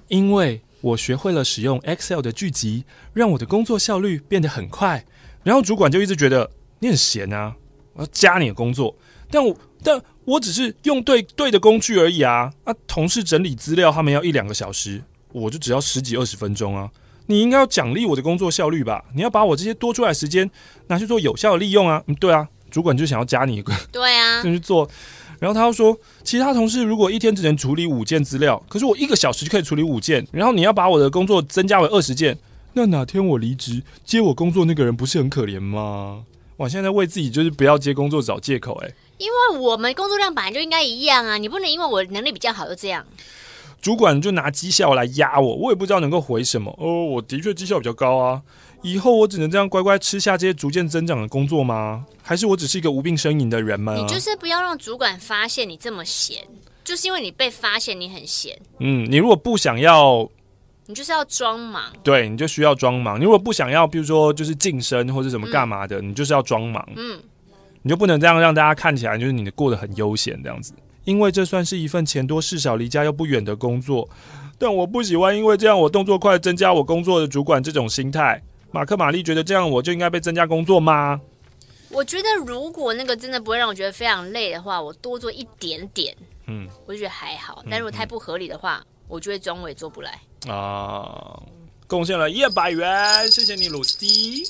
因为我学会了使用 Excel 的聚集，让我的工作效率变得很快。然后主管就一直觉得你很闲啊，我要加你的工作，但我但。我只是用对对的工具而已啊！啊，同事整理资料，他们要一两个小时，我就只要十几二十分钟啊！你应该要奖励我的工作效率吧？你要把我这些多出来的时间拿去做有效的利用啊！嗯，对啊，主管就想要加你一个，对啊，就 去做。然后他又说，其他同事如果一天只能处理五件资料，可是我一个小时就可以处理五件，然后你要把我的工作增加为二十件，那哪天我离职接我工作那个人不是很可怜吗？哇，现在为自己就是不要接工作找借口，欸，因为我们工作量本来就应该一样啊，你不能因为我能力比较好就这样。主管就拿绩效来压我，我也不知道能够回什么。哦，我的确绩效比较高啊，以后我只能这样乖乖吃下这些逐渐增长的工作吗？还是我只是一个无病呻吟的人吗？你就是不要让主管发现你这么闲，就是因为你被发现你很闲。嗯，你如果不想要。你就是要装忙，对，你就需要装忙。你如果不想要，比如说就是晋升或者什么干嘛的，嗯、你就是要装忙。嗯，你就不能这样让大家看起来就是你的过得很悠闲这样子。因为这算是一份钱多事少、离家又不远的工作，但我不喜欢因为这样我动作快增加我工作的主管这种心态。马克玛丽觉得这样我就应该被增加工作吗？我觉得如果那个真的不会让我觉得非常累的话，我多做一点点，嗯，我就觉得还好。但如果太不合理的话，我就会装我也做不来。啊，贡献了一百元，谢谢你，鲁斯蒂。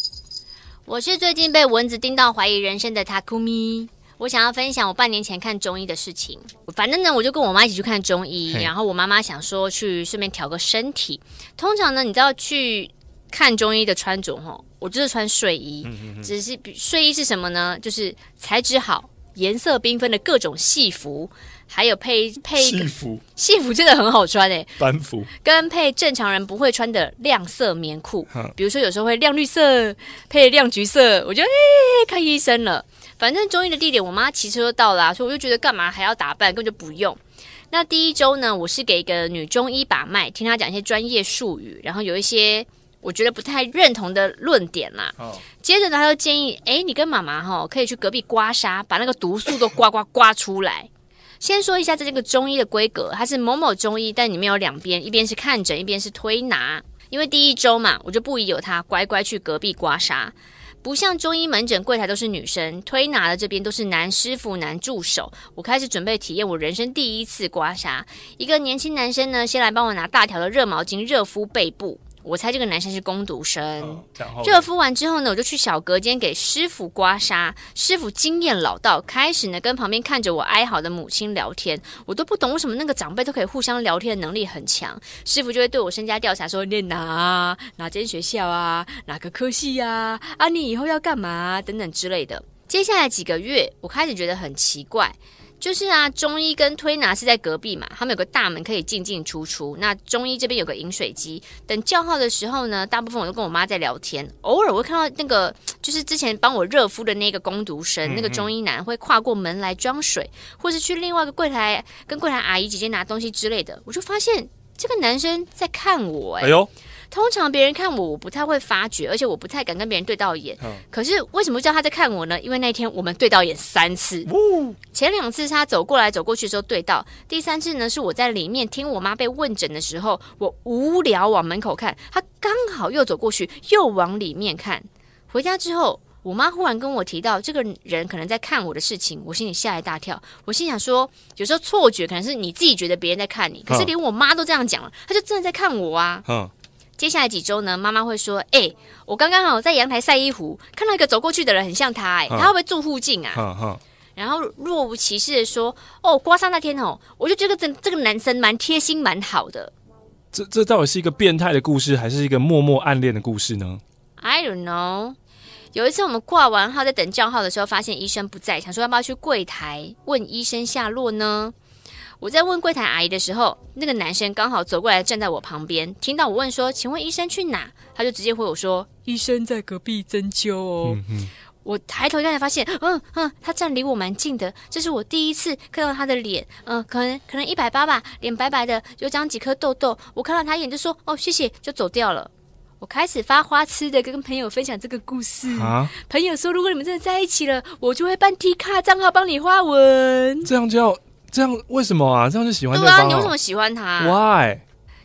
我是最近被蚊子叮到怀疑人生的塔库米。我想要分享我半年前看中医的事情。反正呢，我就跟我妈一起去看中医，然后我妈妈想说去顺便调个身体。通常呢，你知道去看中医的穿着吼，我就是穿睡衣，只是睡衣是什么呢？就是材质好、颜色缤纷的各种戏服。还有配配戏服，戏服真的很好穿诶、欸，班服跟配正常人不会穿的亮色棉裤，比如说有时候会亮绿色配亮橘色，我就诶、欸、看医生了。反正中医的地点，我妈骑车就到了，所以我就觉得干嘛还要打扮，根本就不用。那第一周呢，我是给一个女中医把脉，听她讲一些专业术语，然后有一些我觉得不太认同的论点啦。哦、接着呢，她就建议，哎，你跟妈妈哈可以去隔壁刮痧，把那个毒素都刮刮刮出来。先说一下这个中医的规格，它是某某中医，但里面有两边，一边是看诊，一边是推拿。因为第一周嘛，我就不宜有他，乖乖去隔壁刮痧。不像中医门诊柜台都是女生，推拿的这边都是男师傅、男助手。我开始准备体验我人生第一次刮痧，一个年轻男生呢，先来帮我拿大条的热毛巾热敷背部。我猜这个男生是工读生。热敷完之后呢，我就去小隔间给师傅刮痧。师傅经验老道，开始呢跟旁边看着我哀嚎的母亲聊天。我都不懂为什么那个长辈都可以互相聊天的能力很强。师傅就会对我身家调查，说念哪哪间学校啊，哪个科系呀？啊，你以后要干嘛等等之类的。接下来几个月，我开始觉得很奇怪。就是啊，中医跟推拿是在隔壁嘛，他们有个大门可以进进出出。那中医这边有个饮水机，等叫号的时候呢，大部分我都跟我妈在聊天。偶尔我会看到那个，就是之前帮我热敷的那个工读生，那个中医男会跨过门来装水，或是去另外一个柜台跟柜台阿姨姐姐拿东西之类的。我就发现这个男生在看我、哎呦。通常别人看我，我不太会发觉，而且我不太敢跟别人对到眼。嗯、可是为什么叫他在看我呢？因为那天我们对到眼三次，哦、前两次是他走过来走过去的时候对到，第三次呢是我在里面听我妈被问诊的时候，我无聊往门口看，他刚好又走过去又往里面看。回家之后，我妈忽然跟我提到这个人可能在看我的事情，我心里吓一大跳。我心想说，有时候错觉可能是你自己觉得别人在看你，可是连我妈都这样讲了，他就真的在看我啊。嗯接下来几周呢，妈妈会说：“哎、欸，我刚刚好在阳台晒衣服，看到一个走过去的人，很像他、欸，哎，他会不会住附近啊？”嗯嗯、然后若无其事的说：“哦，刮痧那天哦，我就觉得这这个男生蛮贴心，蛮好的。”这这到底是一个变态的故事，还是一个默默暗恋的故事呢？I don't know。有一次我们挂完号在等叫号的时候，发现医生不在，想说要不要去柜台问医生下落呢？我在问柜台阿姨的时候，那个男生刚好走过来站在我旁边，听到我问说：“请问医生去哪？”他就直接回我说：“医生在隔壁针灸哦。嗯嗯”我抬头一看才发现，嗯嗯，他站离我蛮近的，这是我第一次看到他的脸，嗯，可能可能一百八吧，脸白白的，有长几颗痘痘。我看到他一眼就说：“哦，谢谢。”就走掉了。我开始发花痴的跟朋友分享这个故事啊！朋友说，如果你们真的在一起了，我就会办 T 卡账号帮你发文。这样就要这样？为什么啊？这样就喜欢对啊？你为什么喜欢他？Why？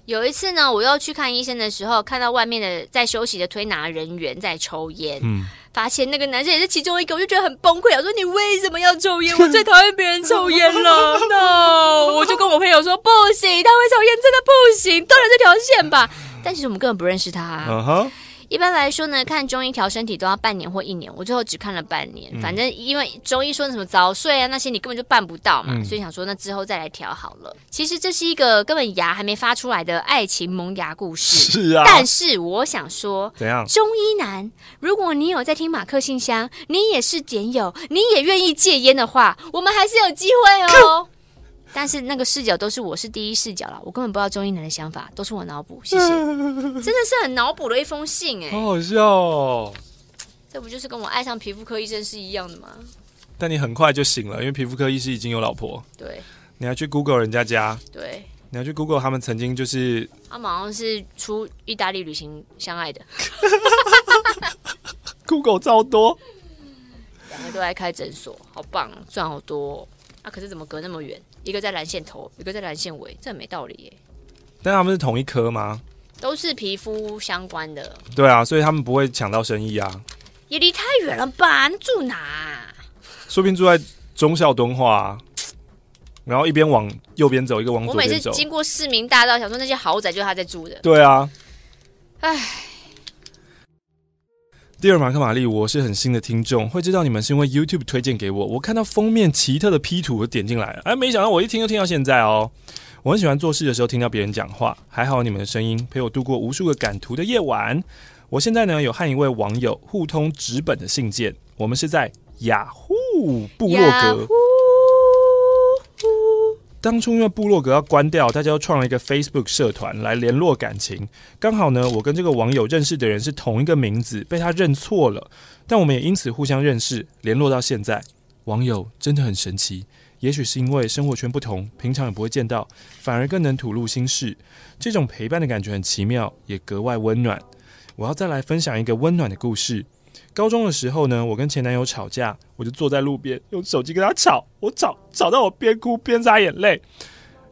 有一次呢，我要去看医生的时候，看到外面的在休息的推拿人员在抽烟，嗯，发现那个男生也是其中一个，我就觉得很崩溃。我说：“你为什么要抽烟？我最讨厌别人抽烟了。”No，我就跟我朋友说：“不行，他会抽烟，真的不行，断了这条线吧。”但其实我们根本不认识他啊。Uh huh. 一般来说呢，看中医调身体都要半年或一年，我最后只看了半年。嗯、反正因为中医说的什么早睡啊那些，你根本就办不到嘛，嗯、所以想说那之后再来调好了。其实这是一个根本牙还没发出来的爱情萌芽故事。是啊。但是我想说，怎样？中医男，如果你有在听马克信箱，你也是点友，你也愿意戒烟的话，我们还是有机会哦。但是那个视角都是我是第一视角了，我根本不知道中医男的想法，都是我脑补。谢谢，真的是很脑补的一封信哎，好好笑哦。这不就是跟我爱上皮肤科医生是一样的吗？但你很快就醒了，因为皮肤科医师已经有老婆。对，你要去 Google 人家家。对，你要去 Google 他们曾经就是，他们好像是出意大利旅行相爱的。Google 超多，两个都来开诊所，好棒，赚好多。啊，可是怎么隔那么远？一个在蓝线头，一个在蓝线尾，这很没道理耶。但他们是同一科吗？都是皮肤相关的。对啊，所以他们不会抢到生意啊。也离太远了吧？那住哪啊？说不定住在忠孝敦化啊，然后一边往右边走，一个往左边走。我每次经过市民大道，想说那些豪宅就是他在住的。对啊。唉。第二马克玛丽，我是很新的听众，会知道你们是因为 YouTube 推荐给我。我看到封面奇特的 P 图，我点进来了。哎，没想到我一听就听到现在哦。我很喜欢做事的时候听到别人讲话，还好你们的声音陪我度过无数个赶图的夜晚。我现在呢有和一位网友互通纸本的信件，我们是在雅虎部落格。当初因为部落格要关掉，大家又创了一个 Facebook 社团来联络感情。刚好呢，我跟这个网友认识的人是同一个名字，被他认错了，但我们也因此互相认识，联络到现在。网友真的很神奇，也许是因为生活圈不同，平常也不会见到，反而更能吐露心事。这种陪伴的感觉很奇妙，也格外温暖。我要再来分享一个温暖的故事。高中的时候呢，我跟前男友吵架，我就坐在路边用手机跟他吵，我吵吵到我边哭边擦眼泪。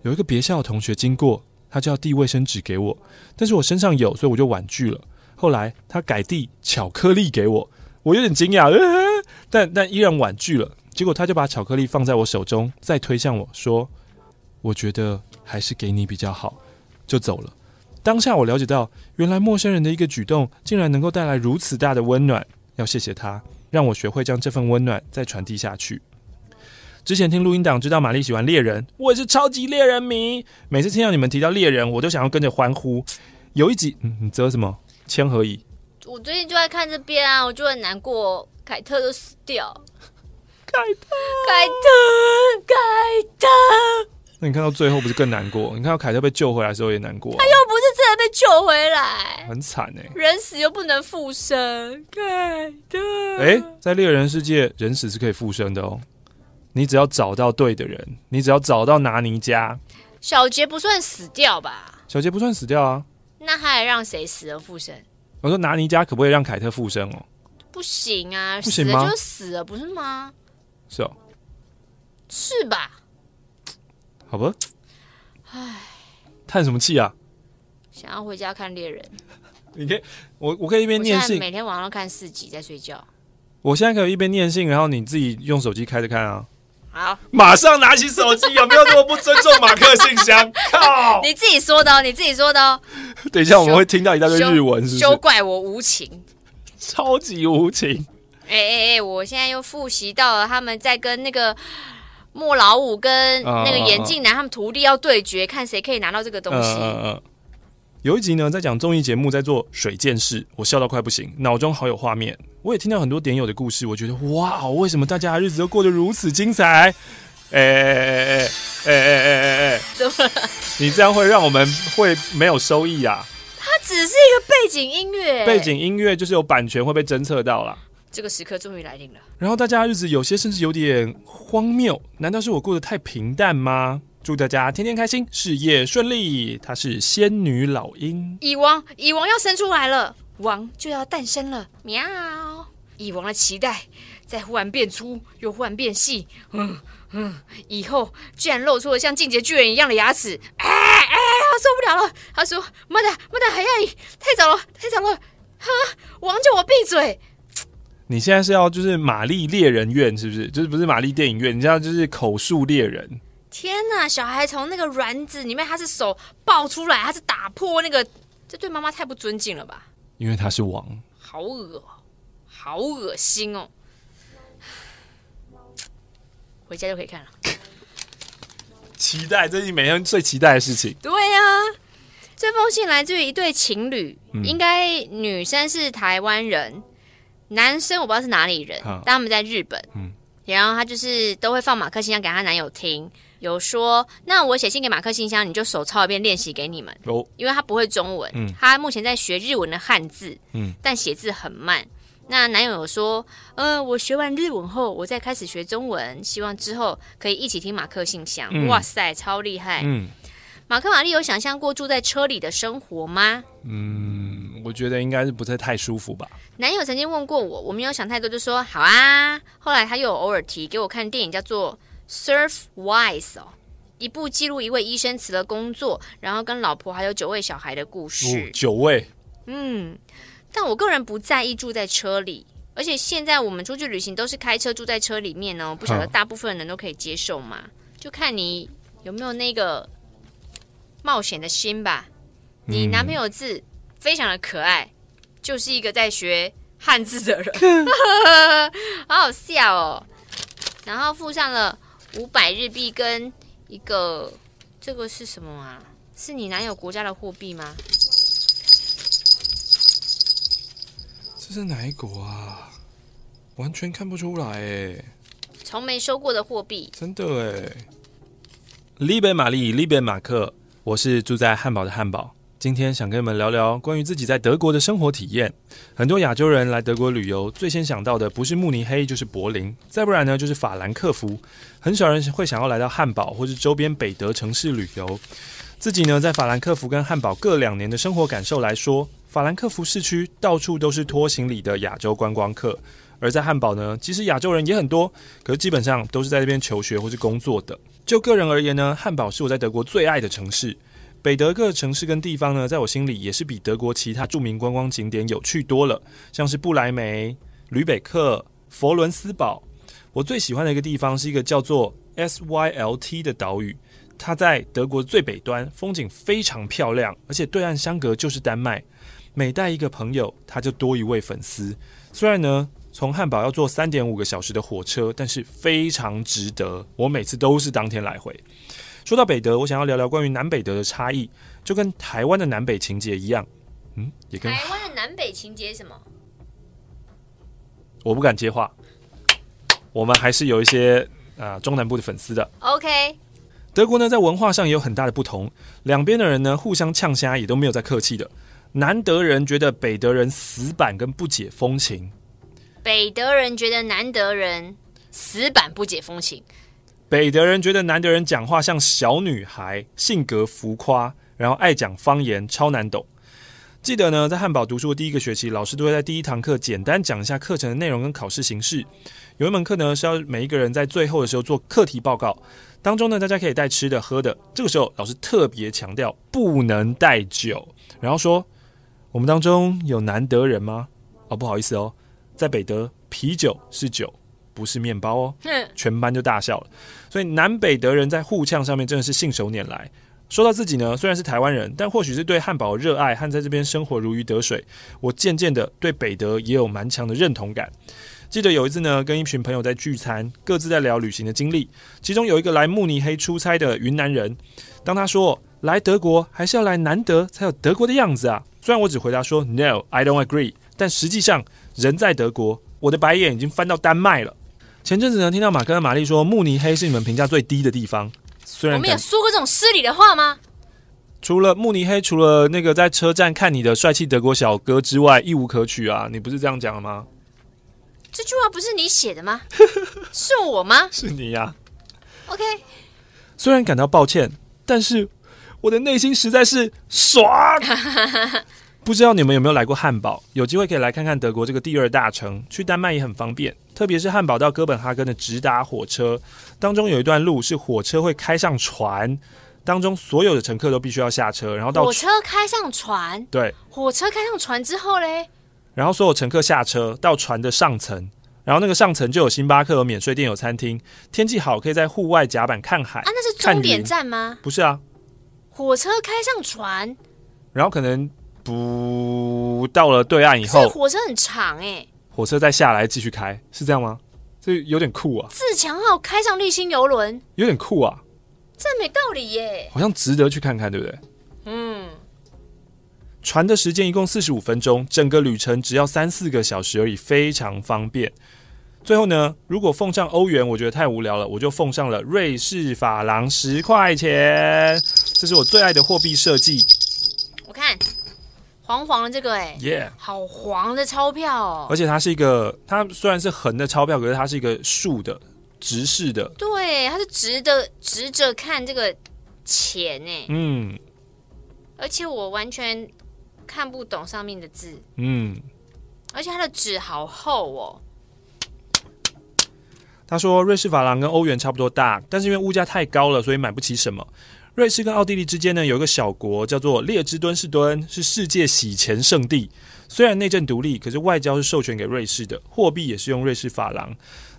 有一个别校的同学经过，他就要递卫生纸给我，但是我身上有，所以我就婉拒了。后来他改递巧克力给我，我有点惊讶，呃、但但依然婉拒了。结果他就把巧克力放在我手中，再推向我说：“我觉得还是给你比较好。”就走了。当下我了解到，原来陌生人的一个举动，竟然能够带来如此大的温暖。要谢谢他，让我学会将这份温暖再传递下去。之前听录音档知道玛丽喜欢猎人，我也是超级猎人迷。每次听到你们提到猎人，我都想要跟着欢呼。有一集，嗯，你折什么？千和乙。我最近就在看这边啊，我就很难过，凯特都死掉。凯特，凯特，凯特。那你看到最后不是更难过？你看到凯特被救回来的时候也难过啊。他又不是真的被救回来，很惨哎。人死又不能复生，凯特。哎，在猎人世界，人死是可以复生的哦。你只要找到对的人，你只要找到拿尼加。小杰不算死掉吧？小杰不算死掉啊。那他还让谁死而复生？我说拿尼加可不可以让凯特复生哦？不行啊，不行吗？死了就死了，不是吗？是哦，是吧？好吧，唉，叹什么气啊？想要回家看猎人。你可以，我我可以一边念信，每天晚上看四集再睡觉。我现在可以一边念信，然后你自己用手机开着看啊。好，马上拿起手机，有没有这么不尊重马克信箱？靠！你自己说的哦，你自己说的哦。等一下我们会听到一大堆日文，是不是？休怪我无情，超级无情。哎哎哎！我现在又复习到了他们在跟那个。莫老五跟那个眼镜男他们徒弟要对决，看谁可以拿到这个东西。有一集呢，在讲综艺节目，在做水剑士，我笑到快不行，脑中好有画面。我也听到很多点友的故事，我觉得哇，为什么大家的日子都过得如此精彩？哎哎哎哎哎哎哎哎你这样会让我们会没有收益啊！它只是一个背景音乐，背景音乐就是有版权会被侦测到啦。这个时刻终于来临了。然后大家日子有些甚至有点荒谬，难道是我过得太平淡吗？祝大家天天开心，事业顺利。她是仙女老鹰，蚁王，蚁王要生出来了，王就要诞生了，喵！蚁王的脐带在忽然变粗，又忽然变细，嗯嗯，以后居然露出了像进阶巨人一样的牙齿，哎哎，我受不了了。他说：“妈的，妈的，还要太早了，太早了！哈，王叫我闭嘴。”你现在是要就是玛丽猎人院是不是？就是不是玛丽电影院？你知道就是口述猎人。天哪！小孩从那个卵子里面，他是手爆出来，他是打破那个，这对妈妈太不尊敬了吧？因为他是王，好恶，好恶心哦！回家就可以看了。期待，这是你每天最期待的事情。对呀、啊，这封信来自于一对情侣，嗯、应该女生是台湾人。男生我不知道是哪里人，但他们在日本。嗯，然后他就是都会放马克信箱给他男友听，有说那我写信给马克信箱，你就手抄一遍练习给你们。哦，因为他不会中文，嗯，他目前在学日文的汉字，嗯，但写字很慢。那男友有说，呃，我学完日文后，我再开始学中文，希望之后可以一起听马克信箱。嗯，哇塞，超厉害！嗯，马克玛丽有想象过住在车里的生活吗？嗯，我觉得应该是不是太舒服吧。男友曾经问过我，我没有想太多，就说好啊。后来他又偶尔提给我看电影，叫做《Surf Wise》哦，一部记录一位医生辞了工作，然后跟老婆还有九位小孩的故事。哦，九位。嗯，但我个人不在意住在车里，而且现在我们出去旅行都是开车住在车里面哦，不晓得大部分人都可以接受吗？就看你有没有那个冒险的心吧。你男朋友字非常的可爱。就是一个在学汉字的人，好好笑哦。然后附上了五百日币跟一个，这个是什么啊？是你男友国家的货币吗？这是哪一国啊？完全看不出来哎。从没收过的货币，真的哎。利贝玛丽，利贝马克，我是住在汉堡的汉堡。今天想跟你们聊聊关于自己在德国的生活体验。很多亚洲人来德国旅游，最先想到的不是慕尼黑，就是柏林，再不然呢就是法兰克福。很少人会想要来到汉堡或是周边北德城市旅游。自己呢，在法兰克福跟汉堡各两年的生活感受来说，法兰克福市区到处都是拖行李的亚洲观光客，而在汉堡呢，其实亚洲人也很多，可是基本上都是在这边求学或是工作的。就个人而言呢，汉堡是我在德国最爱的城市。北德各城市跟地方呢，在我心里也是比德国其他著名观光景点有趣多了，像是布莱梅、吕北克、佛伦斯堡。我最喜欢的一个地方是一个叫做 SYLT 的岛屿，它在德国最北端，风景非常漂亮，而且对岸相隔就是丹麦。每带一个朋友，他就多一位粉丝。虽然呢，从汉堡要坐三点五个小时的火车，但是非常值得。我每次都是当天来回。说到北德，我想要聊聊关于南北德的差异，就跟台湾的南北情节一样。嗯，也跟台湾的南北情节什么？我不敢接话。我们还是有一些啊、呃、中南部的粉丝的。OK。德国呢，在文化上也有很大的不同，两边的人呢互相呛虾也都没有在客气的。南德人觉得北德人死板跟不解风情，北德人觉得南德人死板不解风情。北德人觉得南德人讲话像小女孩，性格浮夸，然后爱讲方言，超难懂。记得呢，在汉堡读书的第一个学期，老师都会在第一堂课简单讲一下课程的内容跟考试形式。有一门课呢是要每一个人在最后的时候做课题报告，当中呢大家可以带吃的喝的。这个时候老师特别强调不能带酒，然后说我们当中有南德人吗？哦，不好意思哦，在北德啤酒是酒。不是面包哦，全班就大笑了。所以南北德人在互呛上面真的是信手拈来。说到自己呢，虽然是台湾人，但或许是对汉堡热爱和在这边生活如鱼得水，我渐渐的对北德也有蛮强的认同感。记得有一次呢，跟一群朋友在聚餐，各自在聊旅行的经历。其中有一个来慕尼黑出差的云南人，当他说来德国还是要来南德才有德国的样子啊。虽然我只回答说 No, I don't agree，但实际上人在德国，我的白眼已经翻到丹麦了。前阵子呢，听到马克和玛丽说慕尼黑是你们评价最低的地方，虽然我们有说过这种失礼的话吗？除了慕尼黑，除了那个在车站看你的帅气德国小哥之外，一无可取啊！你不是这样讲的吗？这句话不是你写的吗？是我吗？是你呀、啊。OK，虽然感到抱歉，但是我的内心实在是爽。不知道你们有没有来过汉堡？有机会可以来看看德国这个第二大城，去丹麦也很方便。特别是汉堡到哥本哈根的直达火车当中，有一段路是火车会开上船，当中所有的乘客都必须要下车，然后到火车开上船。对，火车开上船之后嘞？然后所有乘客下车到船的上层，然后那个上层就有星巴克、有免税店、有餐厅。天气好，可以在户外甲板看海。啊，那是终点站吗？不是啊，火车开上船，然后可能不到了对岸以后，火车很长哎、欸，火车再下来继续开，是这样吗？这有点酷啊！自强号开上绿星游轮，有点酷啊，这没道理耶，好像值得去看看，对不对？嗯。船的时间一共四十五分钟，整个旅程只要三四个小时而已，非常方便。最后呢，如果奉上欧元，我觉得太无聊了，我就奉上了瑞士法郎十块钱，这是我最爱的货币设计。黄黄的这个、欸，哎，耶，好黄的钞票哦！而且它是一个，它虽然是横的钞票，可是它是一个竖的、直视的。对，它是直的，直着看这个钱呢、欸。嗯，而且我完全。看不懂上面的字，嗯，而且它的纸好厚哦。他说，瑞士法郎跟欧元差不多大，但是因为物价太高了，所以买不起什么。瑞士跟奥地利之间呢，有一个小国叫做列支敦士敦，是世界洗钱圣地。虽然内政独立，可是外交是授权给瑞士的，货币也是用瑞士法郎。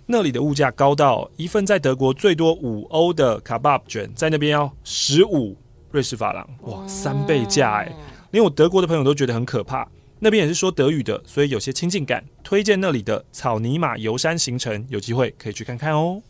那里的物价高到一份在德国最多五欧的卡巴卷，在那边要十五瑞士法郎，哇，三倍价哎。连我德国的朋友都觉得很可怕，那边也是说德语的，所以有些亲近感。推荐那里的草泥马游山行程，有机会可以去看看哦。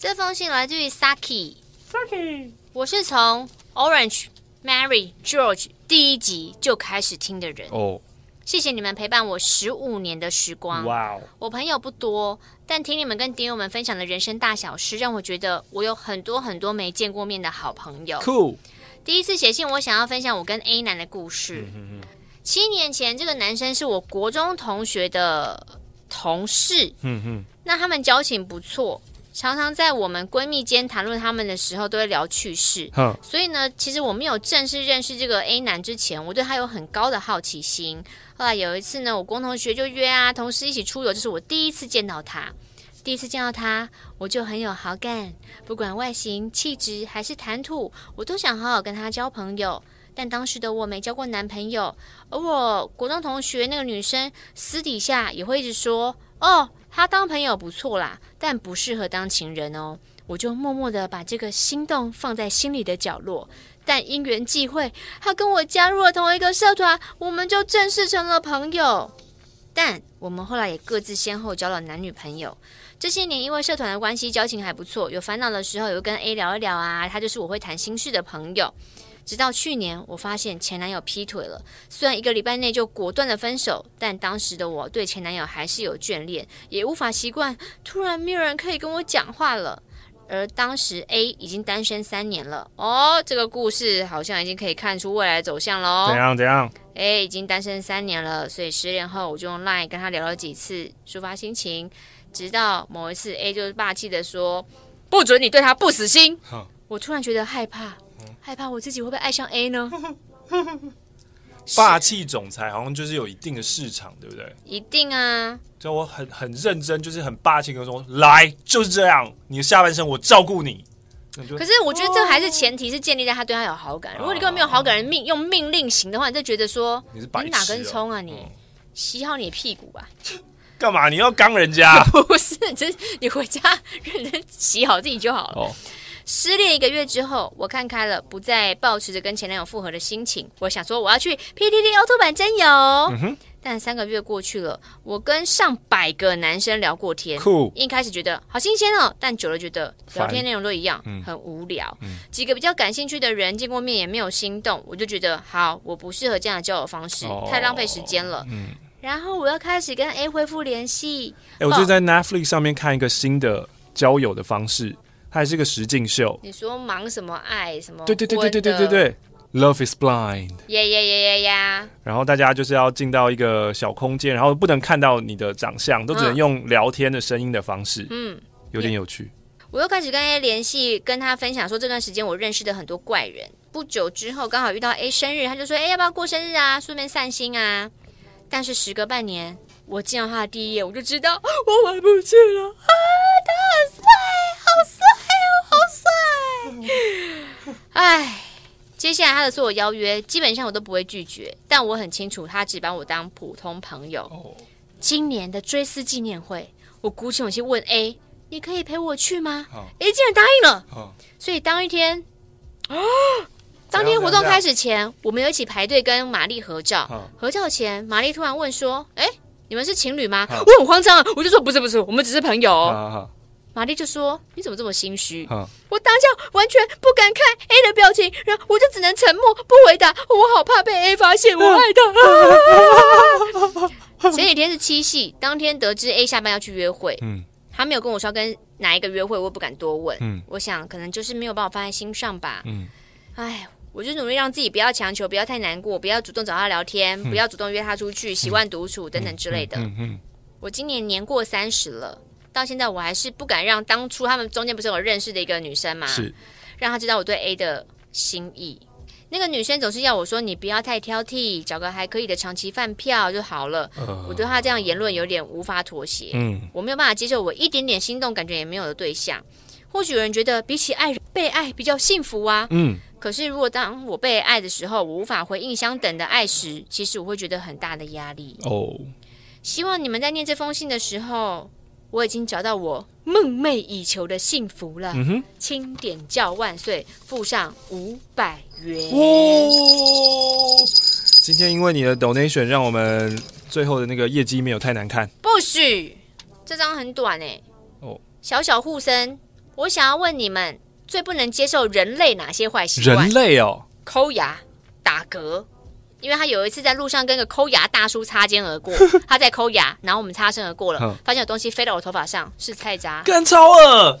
这封信来自于 Saki，Saki，我是从 Orange Mary George 第一集就开始听的人哦。谢谢你们陪伴我十五年的时光。哇哦！我朋友不多，但听你们跟点友们分享的人生大小事，让我觉得我有很多很多没见过面的好朋友。Cool。第一次写信，我想要分享我跟 A 男的故事。嗯、七年前，这个男生是我国中同学的同事。嗯哼。那他们交情不错。常常在我们闺蜜间谈论他们的时候，都会聊趣事。所以呢，其实我没有正式认识这个 A 男之前，我对他有很高的好奇心。后来有一次呢，我工同学就约啊，同事一起出游，这是我第一次见到他。第一次见到他，我就很有好感，不管外形、气质还是谈吐，我都想好好跟他交朋友。但当时的我没交过男朋友，而我国中同学那个女生私底下也会一直说：“哦。”他当朋友不错啦，但不适合当情人哦。我就默默的把这个心动放在心里的角落。但因缘际会，他跟我加入了同一个社团，我们就正式成了朋友。但我们后来也各自先后交了男女朋友。这些年因为社团的关系，交情还不错。有烦恼的时候，有跟 A 聊一聊啊，他就是我会谈心事的朋友。直到去年，我发现前男友劈腿了。虽然一个礼拜内就果断的分手，但当时的我对前男友还是有眷恋，也无法习惯突然没有人可以跟我讲话了。而当时 A 已经单身三年了。哦，这个故事好像已经可以看出未来走向了哦。怎样？怎样？A 已经单身三年了，所以十年后我就用 Line 跟他聊了几次，抒发心情。直到某一次，A 就是霸气的说：“不准你对他不死心。”我突然觉得害怕。害怕我自己会不会爱上 A 呢？霸气总裁好像就是有一定的市场，对不对？一定啊！就我很很认真，就是很霸气的说，来就是这样，你的下半生我照顾你。可是我觉得这还是前提是建立在他对他有好感。如果你根本没有好感，人命用命令型的话，你就觉得说你是白你哪根葱啊你？你洗好你的屁股吧。干嘛？你要刚人家？不是，就是你回家认真洗好自己就好了。哦失恋一个月之后，我看开了，不再抱持着跟前男友复合的心情。我想说，我要去 PTT 凹凸版真友。嗯哼。但三个月过去了，我跟上百个男生聊过天。酷。一开始觉得好新鲜哦，但久了觉得聊天内容都一样，嗯、很无聊。嗯、几个比较感兴趣的人见过面也没有心动，我就觉得好，我不适合这样的交友方式，哦、太浪费时间了。嗯。然后我要开始跟 A 恢复联系。哎、欸，我就在 Netflix 上面看一个新的交友的方式，它还是个实境秀。你说忙什么爱什么？对对对对对对对对，Love is blind。耶耶耶耶呀！然后大家就是要进到一个小空间，然后不能看到你的长相，都只能用聊天的声音的方式。嗯，有点有趣。我又开始跟 A 联系，跟他分享说这段时间我认识的很多怪人。不久之后刚好遇到 A 生日，他就说：“哎，要不要过生日啊？顺便散心啊。”但是时隔半年，我见到他的第一眼，我就知道我回不去了啊！他很帅，好帅！哎，接下来他的所有邀约，基本上我都不会拒绝，但我很清楚，他只把我当普通朋友。哦。今年的追思纪念会，我鼓起勇气问 A：“ 你可以陪我去吗？” A 竟然答应了。哦。所以当一天，啊。当天活动开始前，我们有一起排队跟玛丽合照。合照前，玛丽突然问说：“哎，你们是情侣吗？”我很慌张啊，我就说：“不是，不是，我们只是朋友。”玛丽就说：“你怎么这么心虚？”我当下完全不敢看 A 的表情，然后我就只能沉默不回答。我好怕被 A 发现我爱他。前几天是七夕，当天得知 A 下班要去约会，嗯，他没有跟我说跟哪一个约会，我也不敢多问。嗯，我想可能就是没有把我放在心上吧。嗯，哎。我就努力让自己不要强求，不要太难过，不要主动找他聊天，嗯、不要主动约他出去，习惯独处、嗯、等等之类的。嗯嗯嗯、我今年年过三十了，到现在我还是不敢让当初他们中间不是有认识的一个女生嘛，是让她知道我对 A 的心意。那个女生总是要我说，你不要太挑剔，找个还可以的长期饭票就好了。呃、我对她这样言论有点无法妥协。嗯，我没有办法接受我一点点心动感觉也没有的对象。或许有人觉得比起爱被爱比较幸福啊。嗯。可是，如果当我被爱的时候，我无法回应相等的爱时，其实我会觉得很大的压力。哦，oh. 希望你们在念这封信的时候，我已经找到我梦寐以求的幸福了。嗯哼，清点叫万岁，附上五百元。哦，今天因为你的 donation，让我们最后的那个业绩没有太难看。不许，这张很短哎。哦，oh. 小小护身，我想要问你们。最不能接受人类哪些坏习惯？人类哦，抠牙、打嗝。因为他有一次在路上跟个抠牙大叔擦肩而过，他在抠牙，然后我们擦身而过了，发现有东西飞到我头发上，是菜渣，干超恶，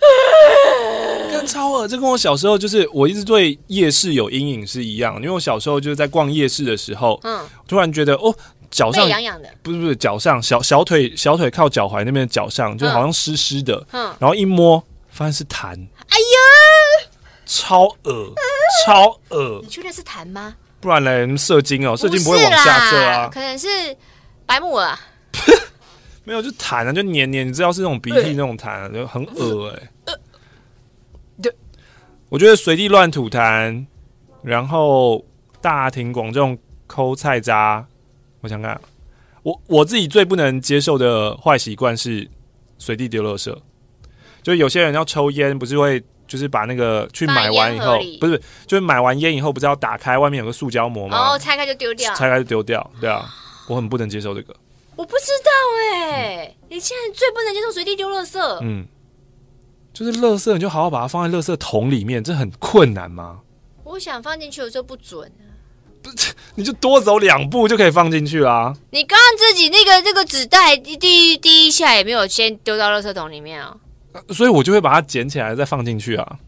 干超恶。这跟我小时候就是我一直对夜市有阴影是一样，因为我小时候就是在逛夜市的时候，嗯，突然觉得哦，脚上痒痒的，不是不是，脚上小小腿小腿靠脚踝那边的脚上就好像湿湿的，嗯，然后一摸。发现是痰，哎呀，超恶，超恶！你确定是痰吗？不然嘞，射精哦，射精不会往下射啊。可能是白木耳，没有，就痰啊，就黏黏，你知道是那种鼻涕那种痰啊，就很恶哎。对，我觉得随地乱吐痰，然后大庭广众抠菜渣，我想看，我我自己最不能接受的坏习惯是随地丢垃圾。就有些人要抽烟，不是会就是把那个去买完以后，不是就是买完烟以后，不是要打开外面有个塑胶膜吗？然后拆开就丢掉，拆开就丢掉，对啊，我很不能接受这个。我不知道哎、欸，嗯、你现在最不能接受随地丢垃圾，嗯，就是垃圾你就好好把它放在垃圾桶里面，这很困难吗？我想放进去的时候不准啊，不是，你就多走两步就可以放进去啊。你刚刚自己那个那个纸袋第第一下也没有先丢到垃圾桶里面啊。所以我就会把它捡起来再放进去啊！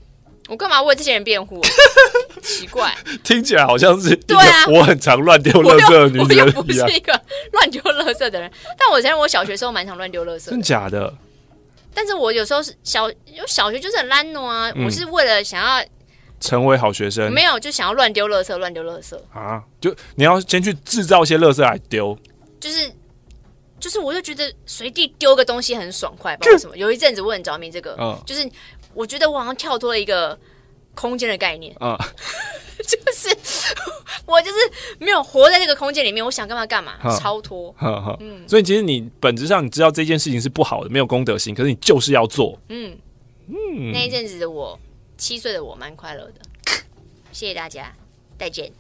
我干嘛为这些人辩护？奇怪，听起来好像是对啊，我很常乱丢垃圾的女人一样。我不是一个乱丢垃圾的人，但我承认我小学时候蛮常乱丢垃圾。真假的？但是我有时候是小，有小学就是很懒惰啊。嗯、我是为了想要成为好学生，没有就想要乱丢垃圾，乱丢垃圾啊！就你要先去制造一些垃圾来丢，就是。就是，我就觉得随地丢个东西很爽快，不知道为什么。有一阵子我很着迷这个，嗯、就是我觉得我好像跳脱了一个空间的概念，啊、就是 我就是没有活在这个空间里面，我想干嘛干嘛，嗯、超脱。嗯，嗯，所以其实你本质上你知道这件事情是不好的，没有公德心，可是你就是要做。嗯嗯，那一阵子的我，七岁的我蛮快乐的。谢谢大家，再见。